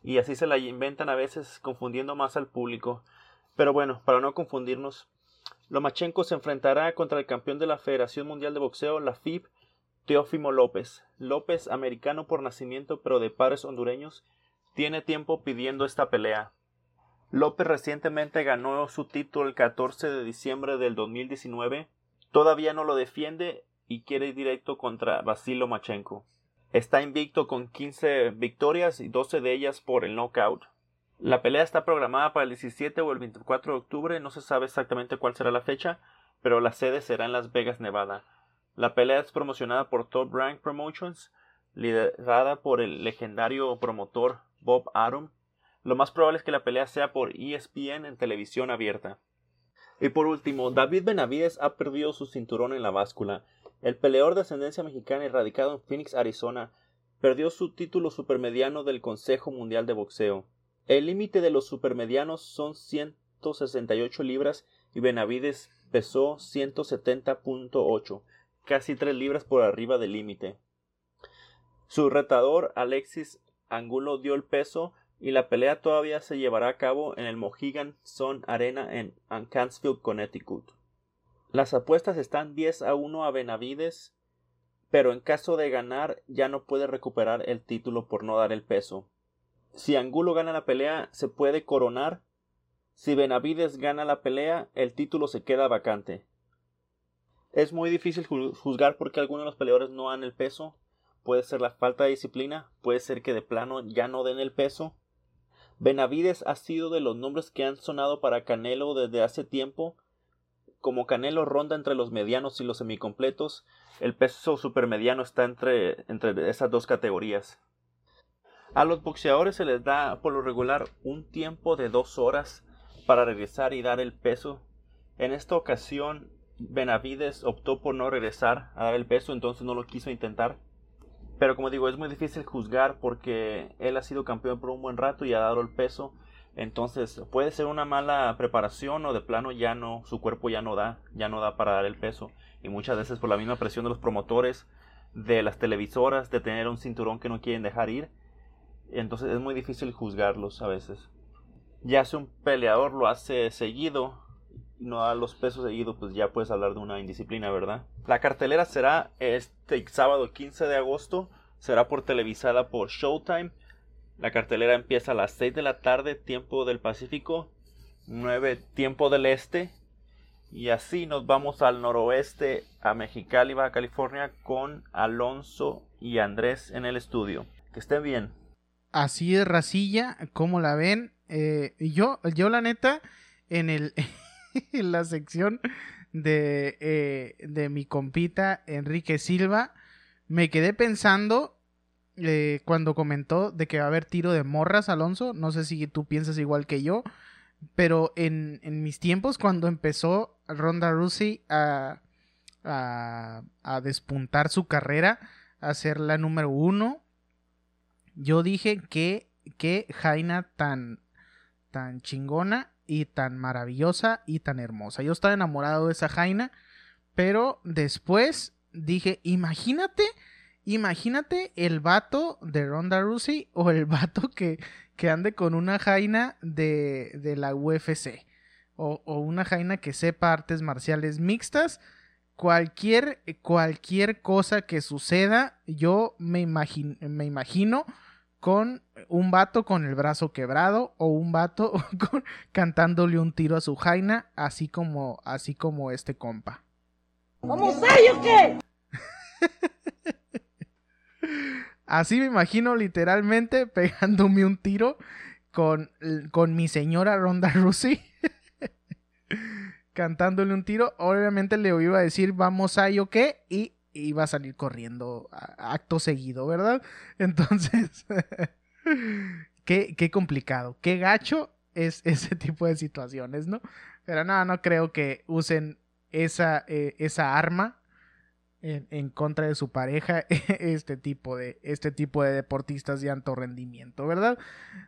y así se la inventan a veces confundiendo más al público. Pero bueno, para no confundirnos, Lomachenko se enfrentará contra el campeón de la Federación Mundial de Boxeo, la FIB, Teófimo López. López, americano por nacimiento pero de padres hondureños, tiene tiempo pidiendo esta pelea. López recientemente ganó su título el 14 de diciembre del 2019. Todavía no lo defiende y quiere ir directo contra Vasilo Machenko. Está invicto con 15 victorias y 12 de ellas por el knockout. La pelea está programada para el 17 o el 24 de octubre, no se sabe exactamente cuál será la fecha, pero la sede será en Las Vegas, Nevada. La pelea es promocionada por Top Rank Promotions, liderada por el legendario promotor Bob Arum. Lo más probable es que la pelea sea por ESPN en televisión abierta. Y por último, David Benavides ha perdido su cinturón en la báscula. El peleador de ascendencia mexicana y radicado en Phoenix, Arizona, perdió su título supermediano del Consejo Mundial de Boxeo. El límite de los supermedianos son 168 libras y Benavides pesó 170.8, casi 3 libras por arriba del límite. Su retador Alexis Angulo dio el peso y la pelea todavía se llevará a cabo en el Mohegan Sun Arena en Canfield, Connecticut. Las apuestas están 10 a 1 a Benavides, pero en caso de ganar ya no puede recuperar el título por no dar el peso. Si Angulo gana la pelea, se puede coronar. Si Benavides gana la pelea, el título se queda vacante. Es muy difícil juzgar porque algunos de los peleadores no dan el peso. Puede ser la falta de disciplina, puede ser que de plano ya no den el peso. Benavides ha sido de los nombres que han sonado para Canelo desde hace tiempo, como Canelo ronda entre los medianos y los semicompletos, el peso supermediano está entre, entre esas dos categorías. A los boxeadores se les da por lo regular un tiempo de dos horas para regresar y dar el peso. En esta ocasión Benavides optó por no regresar a dar el peso, entonces no lo quiso intentar. Pero como digo, es muy difícil juzgar porque él ha sido campeón por un buen rato y ha dado el peso entonces puede ser una mala preparación o de plano ya no, su cuerpo ya no da, ya no da para dar el peso. Y muchas veces por la misma presión de los promotores, de las televisoras, de tener un cinturón que no quieren dejar ir. Entonces es muy difícil juzgarlos a veces. Ya si un peleador lo hace seguido, no da los pesos seguidos, pues ya puedes hablar de una indisciplina, ¿verdad? La cartelera será este sábado 15 de agosto, será por televisada por Showtime la cartelera empieza a las 6 de la tarde, tiempo del Pacífico, 9 tiempo del Este. Y así nos vamos al noroeste, a Mexicali, Baja California, con Alonso y Andrés en el estudio. Que estén bien. Así es, racilla, como la ven. Eh, yo, yo la neta, en el la sección de, eh, de mi compita Enrique Silva, me quedé pensando eh, cuando comentó de que va a haber tiro de morras, Alonso. No sé si tú piensas igual que yo. Pero en, en mis tiempos, cuando empezó Ronda Rousey a, a, a, despuntar su carrera, a ser la número uno, yo dije que, que Jaina tan, tan chingona y tan maravillosa y tan hermosa. Yo estaba enamorado de esa Jaina, pero después dije, imagínate Imagínate el vato de Ronda Rousey o el vato que, que ande con una jaina de, de la UFC. o, o una Jaina que sepa artes marciales mixtas, cualquier, cualquier cosa que suceda, yo me, me imagino con un vato con el brazo quebrado o un vato con- cantándole un tiro a su Jaina, así como, así como este compa. ¿Vamos ahí o qué? Así me imagino literalmente pegándome un tiro con, con mi señora Ronda Rousey. cantándole un tiro. Obviamente le iba a decir vamos a o qué y iba a salir corriendo acto seguido, ¿verdad? Entonces, qué, qué complicado, qué gacho es ese tipo de situaciones, ¿no? Pero no, no creo que usen esa, eh, esa arma en, en contra de su pareja este tipo de este tipo de deportistas de alto rendimiento, ¿verdad?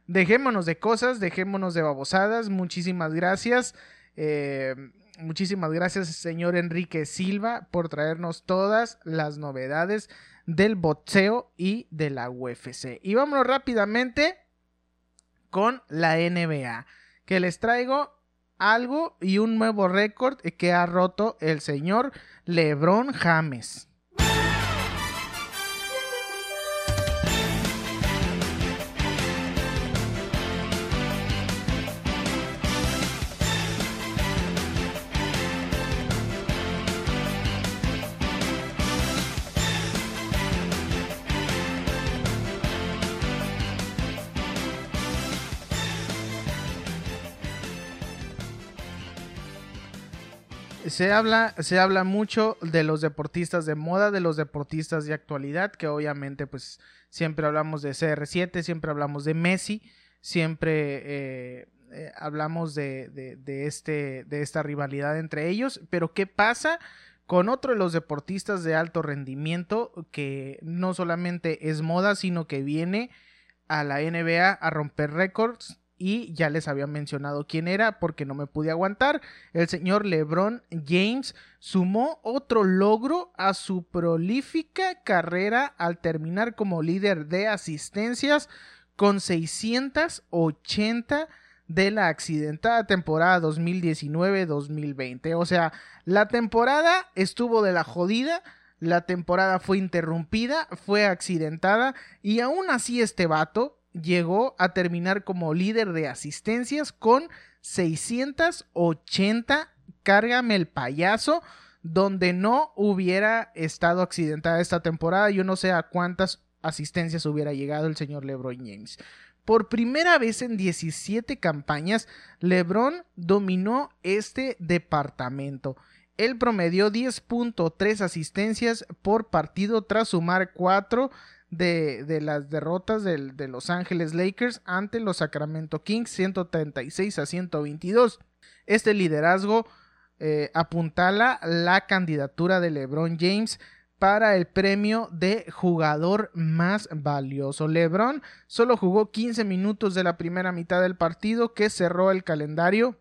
Dejémonos de cosas, dejémonos de babosadas. Muchísimas gracias. eh, muchísimas gracias, señor Enrique Silva, por traernos todas las novedades del boxeo y de la UFC. Y vámonos rápidamente con la NBA, que les traigo algo y un nuevo récord que ha roto el señor LeBron James. Se habla, se habla mucho de los deportistas de moda, de los deportistas de actualidad, que obviamente pues siempre hablamos de CR7, siempre hablamos de Messi, siempre eh, eh, hablamos de, de, de este, de esta rivalidad entre ellos, pero ¿qué pasa con otro de los deportistas de alto rendimiento que no solamente es moda, sino que viene a la NBA a romper récords? Y ya les había mencionado quién era porque no me pude aguantar. El señor LeBron James sumó otro logro a su prolífica carrera al terminar como líder de asistencias con 680 de la accidentada temporada 2019-2020. O sea, la temporada estuvo de la jodida, la temporada fue interrumpida, fue accidentada y aún así este vato llegó a terminar como líder de asistencias con 680, cárgame el payaso, donde no hubiera estado accidentada esta temporada. Yo no sé a cuántas asistencias hubiera llegado el señor LeBron James. Por primera vez en 17 campañas, LeBron dominó este departamento. Él promedió 10.3 asistencias por partido tras sumar 4 de, las derrotas de, de, Los Ángeles Lakers ante los Sacramento Kings 136 a 122. Este liderazgo eh, apuntala la candidatura de LeBron James para el premio de jugador más valioso. LeBron solo jugó 15 minutos de la primera mitad del partido que cerró el calendario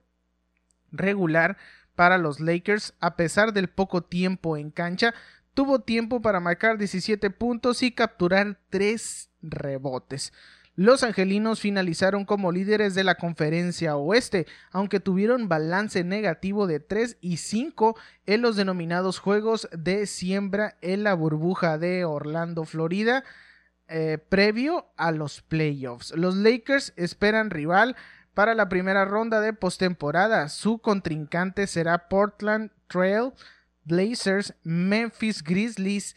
regular para los Lakers a pesar del poco tiempo en cancha tuvo tiempo para marcar 17 puntos y capturar 3 rebotes. Los angelinos finalizaron como líderes de la conferencia oeste, aunque tuvieron balance negativo de 3 y 5 en los denominados juegos de siembra en la burbuja de Orlando, Florida, eh, previo a los playoffs. Los Lakers esperan rival para la primera ronda de postemporada. Su contrincante será Portland Trail Blazers, Memphis Grizzlies,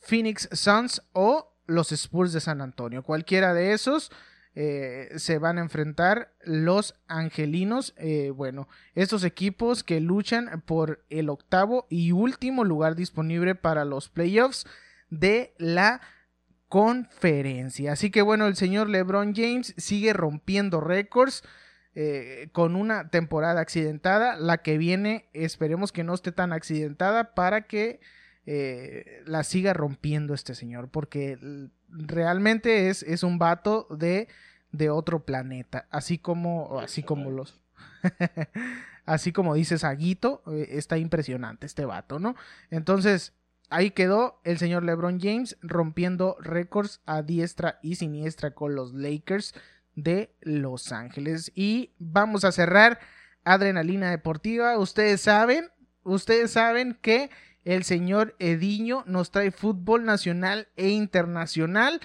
Phoenix Suns o los Spurs de San Antonio. Cualquiera de esos eh, se van a enfrentar los angelinos. Eh, bueno, estos equipos que luchan por el octavo y último lugar disponible para los playoffs de la conferencia. Así que bueno, el señor LeBron James sigue rompiendo récords. Eh, con una temporada accidentada. La que viene, esperemos que no esté tan accidentada para que eh, la siga rompiendo este señor. Porque realmente es, es un vato de, de, otro planeta. Así como, así como los. así como dice Saguito, eh, está impresionante este vato, ¿no? Entonces, ahí quedó el señor LeBron James rompiendo récords a diestra y siniestra con los Lakers de Los Ángeles. Y vamos a cerrar Adrenalina Deportiva. Ustedes saben, ustedes saben que el señor Ediño nos trae fútbol nacional e internacional.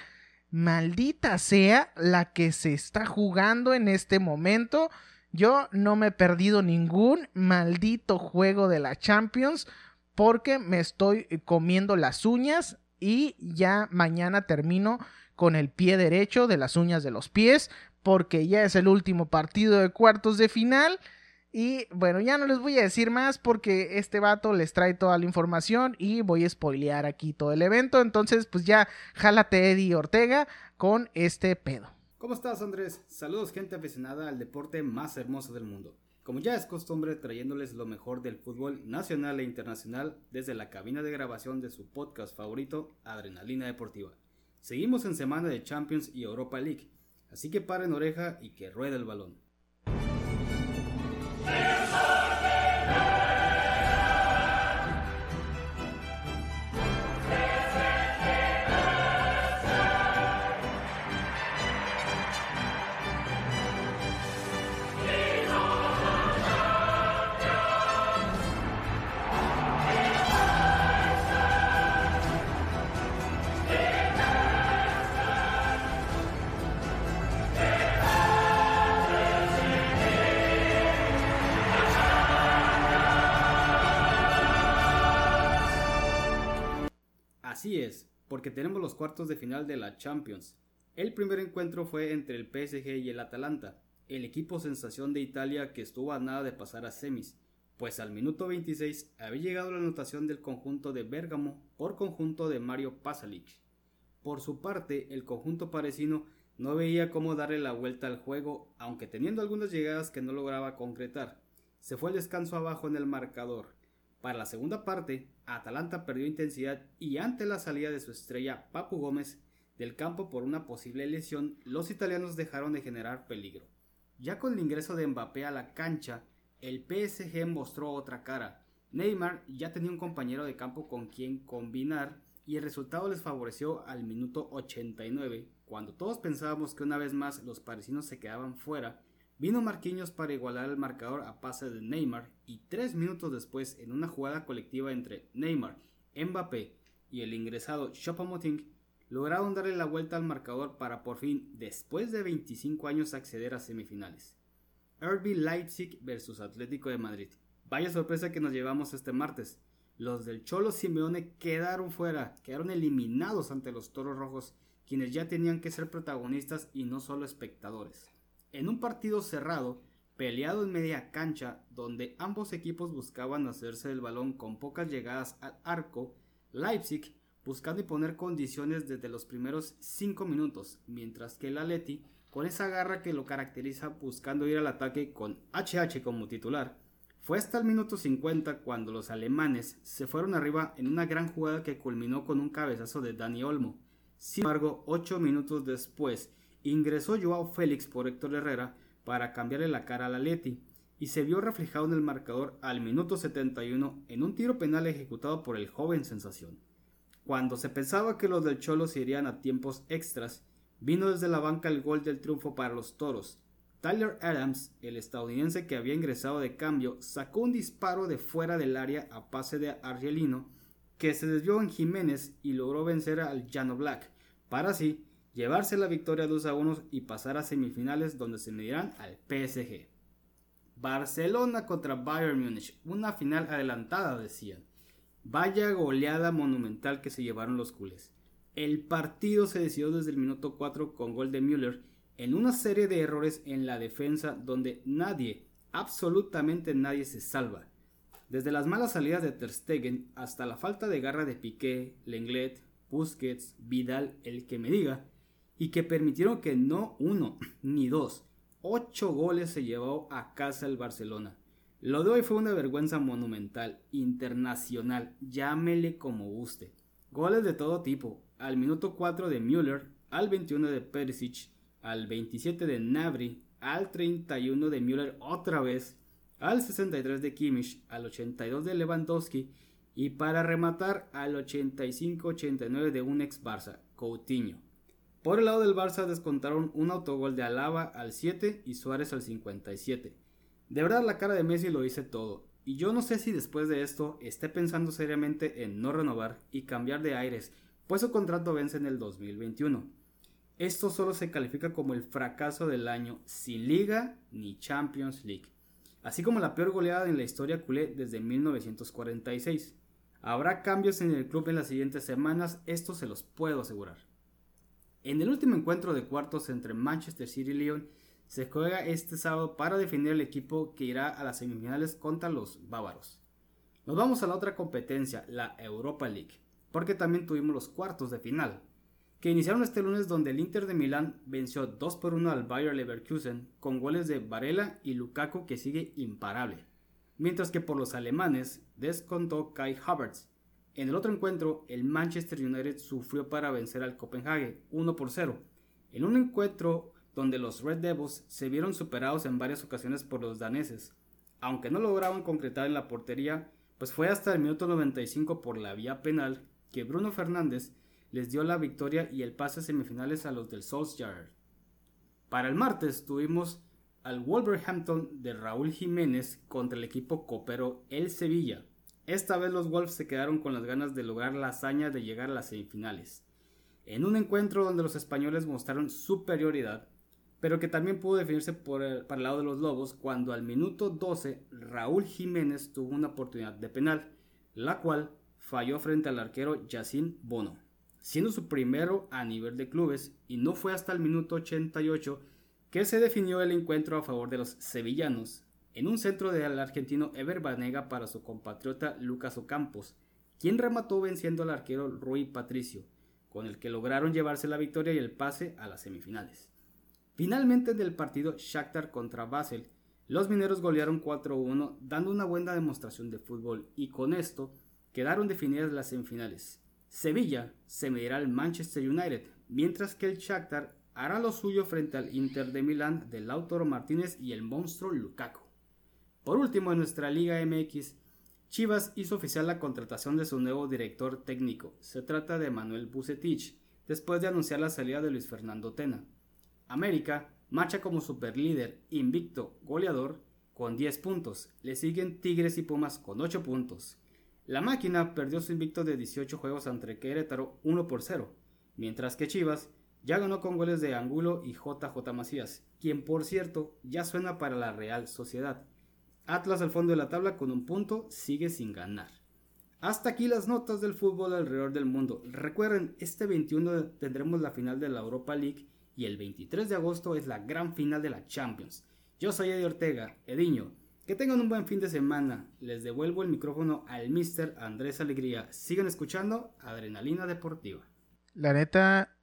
Maldita sea la que se está jugando en este momento. Yo no me he perdido ningún maldito juego de la Champions porque me estoy comiendo las uñas y ya mañana termino con el pie derecho de las uñas de los pies porque ya es el último partido de cuartos de final. Y bueno, ya no les voy a decir más porque este vato les trae toda la información y voy a spoilear aquí todo el evento. Entonces, pues ya jálate Eddie Ortega con este pedo. ¿Cómo estás Andrés? Saludos gente aficionada al deporte más hermoso del mundo. Como ya es costumbre trayéndoles lo mejor del fútbol nacional e internacional desde la cabina de grabación de su podcast favorito, Adrenalina Deportiva. Seguimos en semana de Champions y Europa League, así que paren oreja y que ruede el balón. Así es, porque tenemos los cuartos de final de la Champions. El primer encuentro fue entre el PSG y el Atalanta, el equipo sensación de Italia que estuvo a nada de pasar a semis, pues al minuto 26 había llegado la anotación del conjunto de Bérgamo por conjunto de Mario Pasalic. Por su parte, el conjunto parisino no veía cómo darle la vuelta al juego, aunque teniendo algunas llegadas que no lograba concretar. Se fue el descanso abajo en el marcador. Para la segunda parte, Atalanta perdió intensidad y ante la salida de su estrella Papu Gómez del campo por una posible lesión, los italianos dejaron de generar peligro. Ya con el ingreso de Mbappé a la cancha, el PSG mostró otra cara. Neymar ya tenía un compañero de campo con quien combinar y el resultado les favoreció al minuto 89, cuando todos pensábamos que una vez más los parisinos se quedaban fuera Vino Marquinhos para igualar el marcador a pase de Neymar y tres minutos después, en una jugada colectiva entre Neymar, Mbappé y el ingresado Choupo-Moting, lograron darle la vuelta al marcador para por fin, después de 25 años, acceder a semifinales. RB Leipzig versus Atlético de Madrid. Vaya sorpresa que nos llevamos este martes. Los del Cholo Simeone quedaron fuera, quedaron eliminados ante los Toros Rojos, quienes ya tenían que ser protagonistas y no solo espectadores. En un partido cerrado, peleado en media cancha, donde ambos equipos buscaban hacerse el balón con pocas llegadas al arco, Leipzig buscando imponer condiciones desde los primeros 5 minutos, mientras que el Atleti, con esa garra que lo caracteriza buscando ir al ataque con HH como titular, fue hasta el minuto 50 cuando los alemanes se fueron arriba en una gran jugada que culminó con un cabezazo de Dani Olmo. Sin embargo, 8 minutos después, ingresó Joao Félix por Héctor Herrera para cambiarle la cara a la Leti y se vio reflejado en el marcador al minuto 71 en un tiro penal ejecutado por el joven sensación. Cuando se pensaba que los del Cholo se irían a tiempos extras, vino desde la banca el gol del triunfo para los Toros. Tyler Adams, el estadounidense que había ingresado de cambio, sacó un disparo de fuera del área a pase de Argelino, que se desvió en Jiménez y logró vencer al Llano Black, para así llevarse la victoria 2 a 1 y pasar a semifinales donde se medirán al PSG. Barcelona contra Bayern Múnich, una final adelantada decían. Vaya goleada monumental que se llevaron los culés. El partido se decidió desde el minuto 4 con gol de Müller en una serie de errores en la defensa donde nadie, absolutamente nadie se salva. Desde las malas salidas de Ter Stegen hasta la falta de garra de Piqué, Lenglet, Busquets, Vidal, el que me diga, y que permitieron que no uno ni dos, ocho goles se llevó a casa el Barcelona. Lo de hoy fue una vergüenza monumental, internacional, llámele como guste. Goles de todo tipo, al minuto 4 de Müller, al 21 de Perisic, al 27 de Nabri, al 31 de Müller otra vez, al 63 de Kimmich, al 82 de Lewandowski y para rematar al 85-89 de un ex Barça, Coutinho. Por el lado del Barça descontaron un autogol de Alaba al 7 y Suárez al 57. De verdad la cara de Messi lo dice todo, y yo no sé si después de esto esté pensando seriamente en no renovar y cambiar de aires, pues su contrato vence en el 2021. Esto solo se califica como el fracaso del año sin liga ni Champions League, así como la peor goleada en la historia culé desde 1946. Habrá cambios en el club en las siguientes semanas, esto se los puedo asegurar. En el último encuentro de cuartos entre Manchester City y Lyon se juega este sábado para definir el equipo que irá a las semifinales contra los bávaros. Nos vamos a la otra competencia, la Europa League, porque también tuvimos los cuartos de final, que iniciaron este lunes donde el Inter de Milán venció 2 por 1 al Bayer Leverkusen con goles de Varela y Lukaku que sigue imparable, mientras que por los alemanes descontó Kai Havertz. En el otro encuentro, el Manchester United sufrió para vencer al Copenhague 1 por 0, en un encuentro donde los Red Devils se vieron superados en varias ocasiones por los daneses. Aunque no lograban concretar en la portería, pues fue hasta el minuto 95 por la vía penal que Bruno Fernández les dio la victoria y el pase a semifinales a los del Solskjaer. Para el martes tuvimos al Wolverhampton de Raúl Jiménez contra el equipo copero El Sevilla. Esta vez los Wolves se quedaron con las ganas de lograr la hazaña de llegar a las semifinales. En un encuentro donde los españoles mostraron superioridad, pero que también pudo definirse por el, para el lado de los Lobos cuando al minuto 12 Raúl Jiménez tuvo una oportunidad de penal, la cual falló frente al arquero Yacine Bono, siendo su primero a nivel de clubes y no fue hasta el minuto 88 que se definió el encuentro a favor de los sevillanos, en un centro del argentino Ever Banega para su compatriota Lucas Ocampos, quien remató venciendo al arquero Rui Patricio, con el que lograron llevarse la victoria y el pase a las semifinales. Finalmente en el partido Shakhtar contra Basel, los mineros golearon 4-1 dando una buena demostración de fútbol y con esto quedaron definidas las semifinales. Sevilla se medirá al Manchester United, mientras que el Shakhtar hará lo suyo frente al Inter de Milán de Lautaro Martínez y el monstruo Lukaku. Por último, en nuestra Liga MX, Chivas hizo oficial la contratación de su nuevo director técnico. Se trata de Manuel Bucetich, después de anunciar la salida de Luis Fernando Tena. América marcha como superlíder, invicto, goleador, con 10 puntos. Le siguen Tigres y Pumas con 8 puntos. La máquina perdió su invicto de 18 juegos ante Querétaro 1 por 0, mientras que Chivas ya ganó con goles de Angulo y JJ Macías, quien por cierto ya suena para la Real Sociedad. Atlas al fondo de la tabla con un punto sigue sin ganar. Hasta aquí las notas del fútbol alrededor del mundo. Recuerden, este 21 tendremos la final de la Europa League y el 23 de agosto es la gran final de la Champions. Yo soy Eddie Ortega, Ediño. Que tengan un buen fin de semana. Les devuelvo el micrófono al Mr. Andrés Alegría. Sigan escuchando Adrenalina Deportiva. La neta,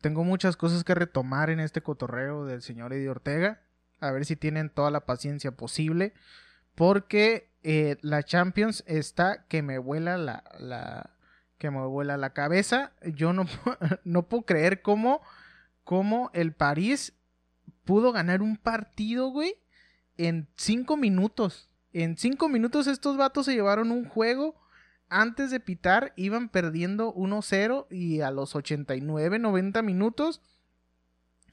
tengo muchas cosas que retomar en este cotorreo del señor Eddie Ortega. A ver si tienen toda la paciencia posible. Porque eh, la Champions está que me vuela la, que me vuela la cabeza. Yo no, no puedo creer cómo cómo el París pudo ganar un partido, güey, en cinco minutos. En cinco minutos estos vatos se llevaron un juego. Antes de pitar iban perdiendo 1-0 y a los 89, 90 minutos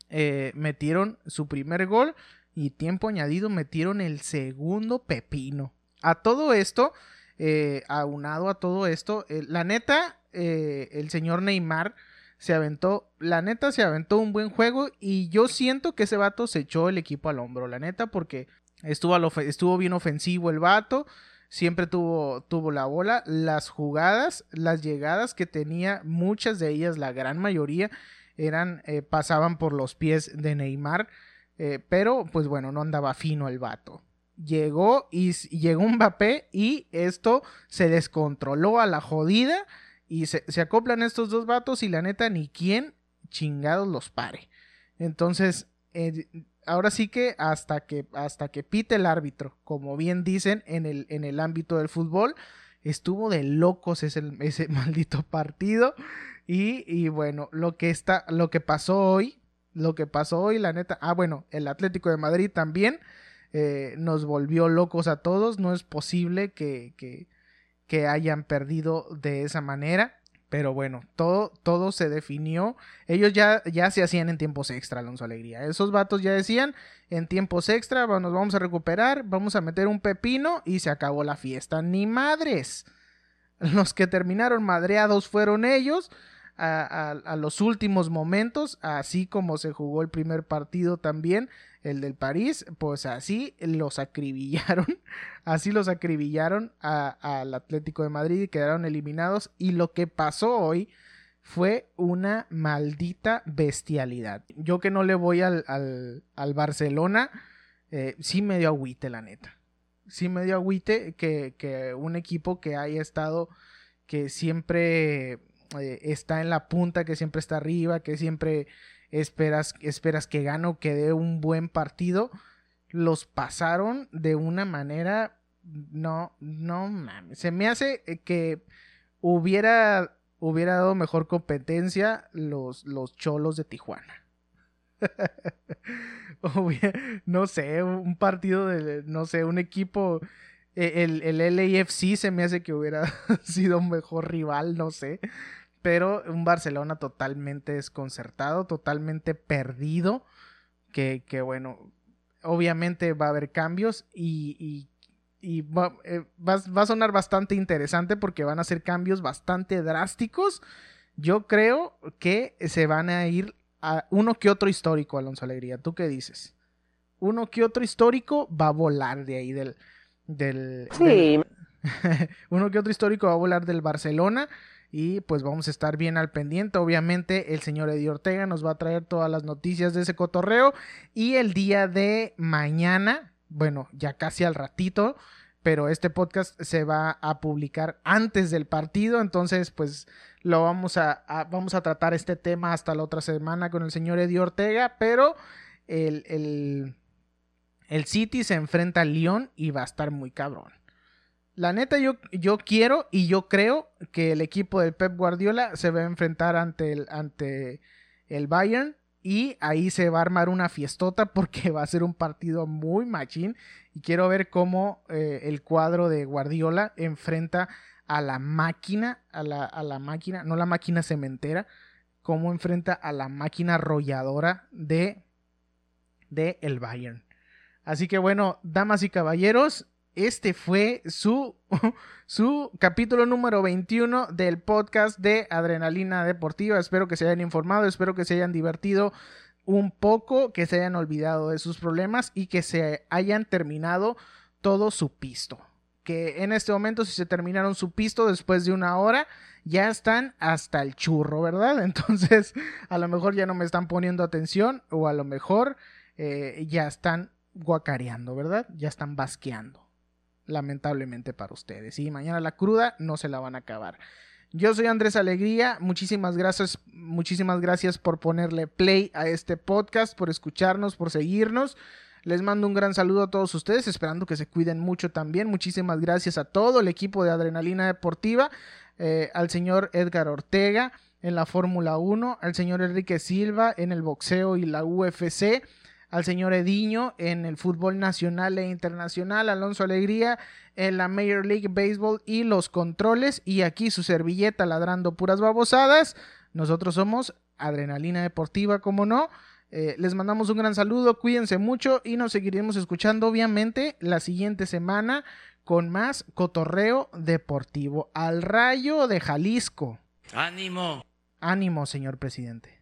eh, metieron su primer gol y tiempo añadido metieron el segundo pepino. A todo esto, eh, aunado a todo esto, eh, la neta, eh, el señor Neymar se aventó, la neta se aventó un buen juego y yo siento que ese vato se echó el equipo al hombro, la neta, porque estuvo, estuvo bien ofensivo el vato, siempre tuvo, tuvo la bola, las jugadas, las llegadas que tenía, muchas de ellas, la gran mayoría, eran, eh, pasaban por los pies de Neymar, eh, pero pues bueno, no andaba fino el vato. Llegó y, llegó Mbappé y esto se descontroló a la jodida y se, se, acoplan estos dos vatos y la neta ni quién chingados los pare. Entonces, eh, ahora sí que hasta que hasta que pite el árbitro, como bien dicen en el, en el ámbito del fútbol, estuvo de locos ese, ese maldito partido. Y, y, bueno, lo que está, lo que pasó hoy, lo que pasó hoy, la neta, ah, bueno, el Atlético de Madrid también eh, nos volvió locos a todos. No es posible que, que que hayan perdido de esa manera. Pero bueno, todo, todo se definió. Ellos ya, ya se hacían en tiempos extra, Alonso Alegría. Esos vatos ya decían, en tiempos extra nos vamos a recuperar, vamos a meter un pepino y se acabó la fiesta. Ni madres. Los que terminaron madreados fueron ellos. A, los últimos momentos, así como se jugó el primer partido también, el del París, pues así los acribillaron, así los acribillaron al Atlético de Madrid y quedaron eliminados. Y lo que pasó hoy fue una maldita bestialidad. Yo que no le voy al, Barcelona, eh, sí me dio agüite, la neta. Sí me dio agüite que un equipo que haya estado, que siempre eh, está en la punta, que siempre está arriba, que siempre esperas, esperas que gane o que dé un buen partido, los pasaron de una manera, no, no mames, se me hace que hubiera, hubiera dado mejor competencia los, los cholos de Tijuana. no sé, un partido de, no sé, un equipo, el, el LAFC se me hace que hubiera sido un mejor rival, no sé pero un Barcelona totalmente desconcertado, totalmente perdido, que, que bueno, obviamente va a haber cambios y, y, y va, eh, va, va, a sonar bastante interesante porque van a ser cambios bastante drásticos. Yo creo que se van a ir a uno que otro histórico, Alonso Alegría. ¿Tú qué dices? Uno que otro histórico va a volar de ahí del... del, sí. del uno que otro histórico va a volar del Barcelona y pues vamos a estar bien al pendiente. Obviamente el señor Eddie Ortega nos va a traer todas las noticias de ese cotorreo y el día de mañana, bueno, ya casi al ratito, pero este podcast se va a publicar antes del partido, entonces pues lo vamos a, a vamos a tratar este tema hasta la otra semana con el señor Eddie Ortega, pero el, el, el City se enfrenta al Lyon y va a estar muy cabrón. La neta, yo, yo quiero y yo creo que el equipo del Pep Guardiola se va a enfrentar ante el, ante el Bayern y ahí se va a armar una fiestota porque va a ser un partido muy machín y quiero ver cómo eh, el cuadro de Guardiola enfrenta a la máquina, a la, a la máquina, no la máquina cementera, cómo enfrenta a la máquina arrolladora de, de el Bayern. Así que bueno, damas y caballeros, este fue su, su capítulo número 21 del podcast de Adrenalina Deportiva. Espero que se hayan informado, espero que se hayan divertido un poco, que se hayan olvidado de sus problemas y que se hayan terminado todo su pisto. Que en este momento, si se terminaron su pisto después de una hora, ya están hasta el churro, ¿verdad? Entonces, a lo mejor ya no me están poniendo atención o a lo mejor eh, ya están guacareando, ¿verdad? Ya están basqueando lamentablemente para ustedes. Y mañana la cruda no se la van a acabar. Yo soy Andrés Alegría, muchísimas gracias, muchísimas gracias por ponerle play a este podcast, por escucharnos, por seguirnos. Les mando un gran saludo a todos ustedes, esperando que se cuiden mucho también. Muchísimas gracias a todo el equipo de Adrenalina Deportiva, eh, al señor Edgar Ortega en la Fórmula 1, al señor Enrique Silva en el boxeo y la UFC, al señor Ediño en el fútbol nacional e internacional, Alonso Alegría en la Major League Baseball y los controles, y aquí su servilleta ladrando puras babosadas. Nosotros somos Adrenalina Deportiva, como no. Eh, les mandamos un gran saludo, cuídense mucho y nos seguiremos escuchando obviamente la siguiente semana con más cotorreo deportivo al rayo de Jalisco. Ánimo. Ánimo, señor presidente.